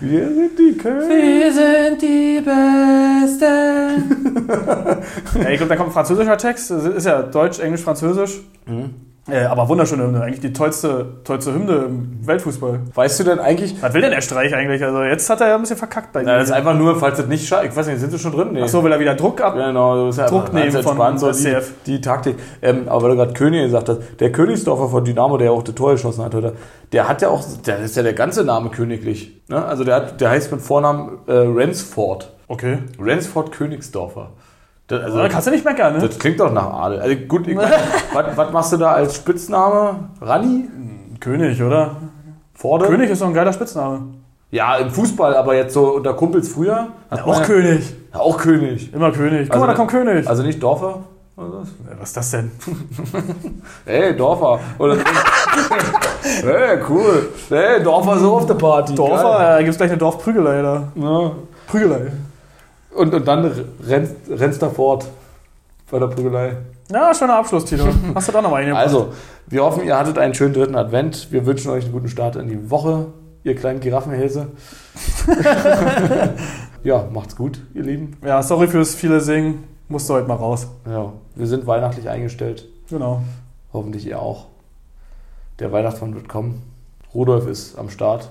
B: Wir sind die Köln.
A: Wir sind die Besten. ja, ich glaube, da kommt ein französischer Text. Das ist ja Deutsch, Englisch, Französisch.
B: Mhm.
A: Äh, aber wunderschöne Hymne. Eigentlich die tollste, tollste Hymne im Weltfußball.
B: Weißt du denn eigentlich,
A: Was will denn der Streich eigentlich? Also jetzt hat er ja ein bisschen verkackt bei
B: na, das ist einfach nur, falls das nicht schafft, ich weiß nicht, sind sie schon drin? Nee.
A: Ach so, will er wieder Druck ab?
B: Genau, das ist ja
A: Druck nehmen von
B: so die, die Taktik. Ähm, aber weil du gerade König gesagt hast, der Königsdorfer von Dynamo, der ja auch das Tor geschossen hat heute, der hat ja auch, der ist ja der ganze Name königlich. Ne? Also der, hat, der heißt mit Vornamen äh, Rensford.
A: Okay.
B: Rensford Königsdorfer. Das, also,
A: Da kannst du nicht meckern, ne?
B: das klingt doch nach Adel. Also gut, ich mein, was, was machst du da als Spitzname? Rani?
A: König, oder?
B: Forde?
A: König ist doch ein geiler Spitzname.
B: Ja, im Fußball, aber jetzt so unter Kumpels früher. man
A: Auch
B: ja,
A: König.
B: Ja, auch König.
A: Immer König. Guck
B: Also-
A: mal, da kommt König.
B: Also nicht Dorfer? was?
A: was ist das denn?
B: Hey, Dorfer. Oder hey, cool. Hey, Dorfer so auf der Party.
A: Dorfer,
B: Geil.
A: da gibt es gleich eine Dorfprügelei da.
B: Ja.
A: Prügelei.
B: Und, und dann rennst, rennst da fort bei der Prügelei.
A: Ja, schöner Abschluss, Tino. Hast du da noch mal einen?
B: Also, wir hoffen, ihr hattet einen schönen dritten Advent. Wir wünschen euch einen guten Start in die Woche, ihr kleinen Giraffenhälse. ja, macht's gut, ihr Lieben.
A: Ja, sorry fürs viele Singen. Musste heute mal raus.
B: Ja, wir sind weihnachtlich eingestellt.
A: Genau.
B: Hoffentlich ihr auch. Der Weihnachtsmann wird kommen. Rudolf ist am Start.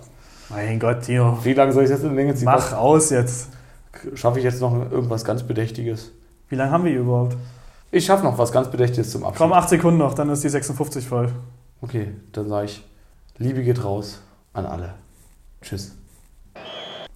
A: Mein Gott, Tino.
B: Wie lange soll ich jetzt in Länge ziehen?
A: Mach aus jetzt.
B: Schaffe ich jetzt noch irgendwas ganz Bedächtiges?
A: Wie lange haben wir hier überhaupt?
B: Ich schaffe noch was ganz Bedächtiges zum Abschluss.
A: Komm, acht Sekunden noch, dann ist die 56 voll.
B: Okay, dann sage ich, Liebe geht raus an alle. Tschüss.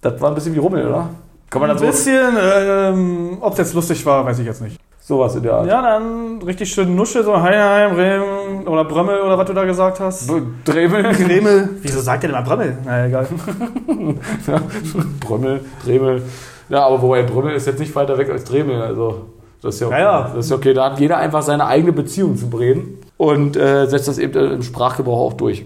B: Das war ein bisschen wie Rummel, oder? Kann man
A: Ein
B: dann so
A: bisschen, ähm, ob es jetzt lustig war, weiß ich jetzt nicht.
B: sowas in der Art?
A: Ja, dann richtig schön Nusche, so Heimheim, Bremen oder Brömmel oder was du da gesagt hast.
B: Dremel,
A: Kremel. Wieso sagt ihr denn mal Brömmel? Na egal.
B: Brömmel, Dremel. Ja, aber wobei Brömmel ist jetzt nicht weiter weg als Dremel, also das ist ja okay.
A: Ja, ja.
B: Das ist okay. Da hat jeder einfach seine eigene Beziehung zu Bremen und äh, setzt das eben im Sprachgebrauch auch durch.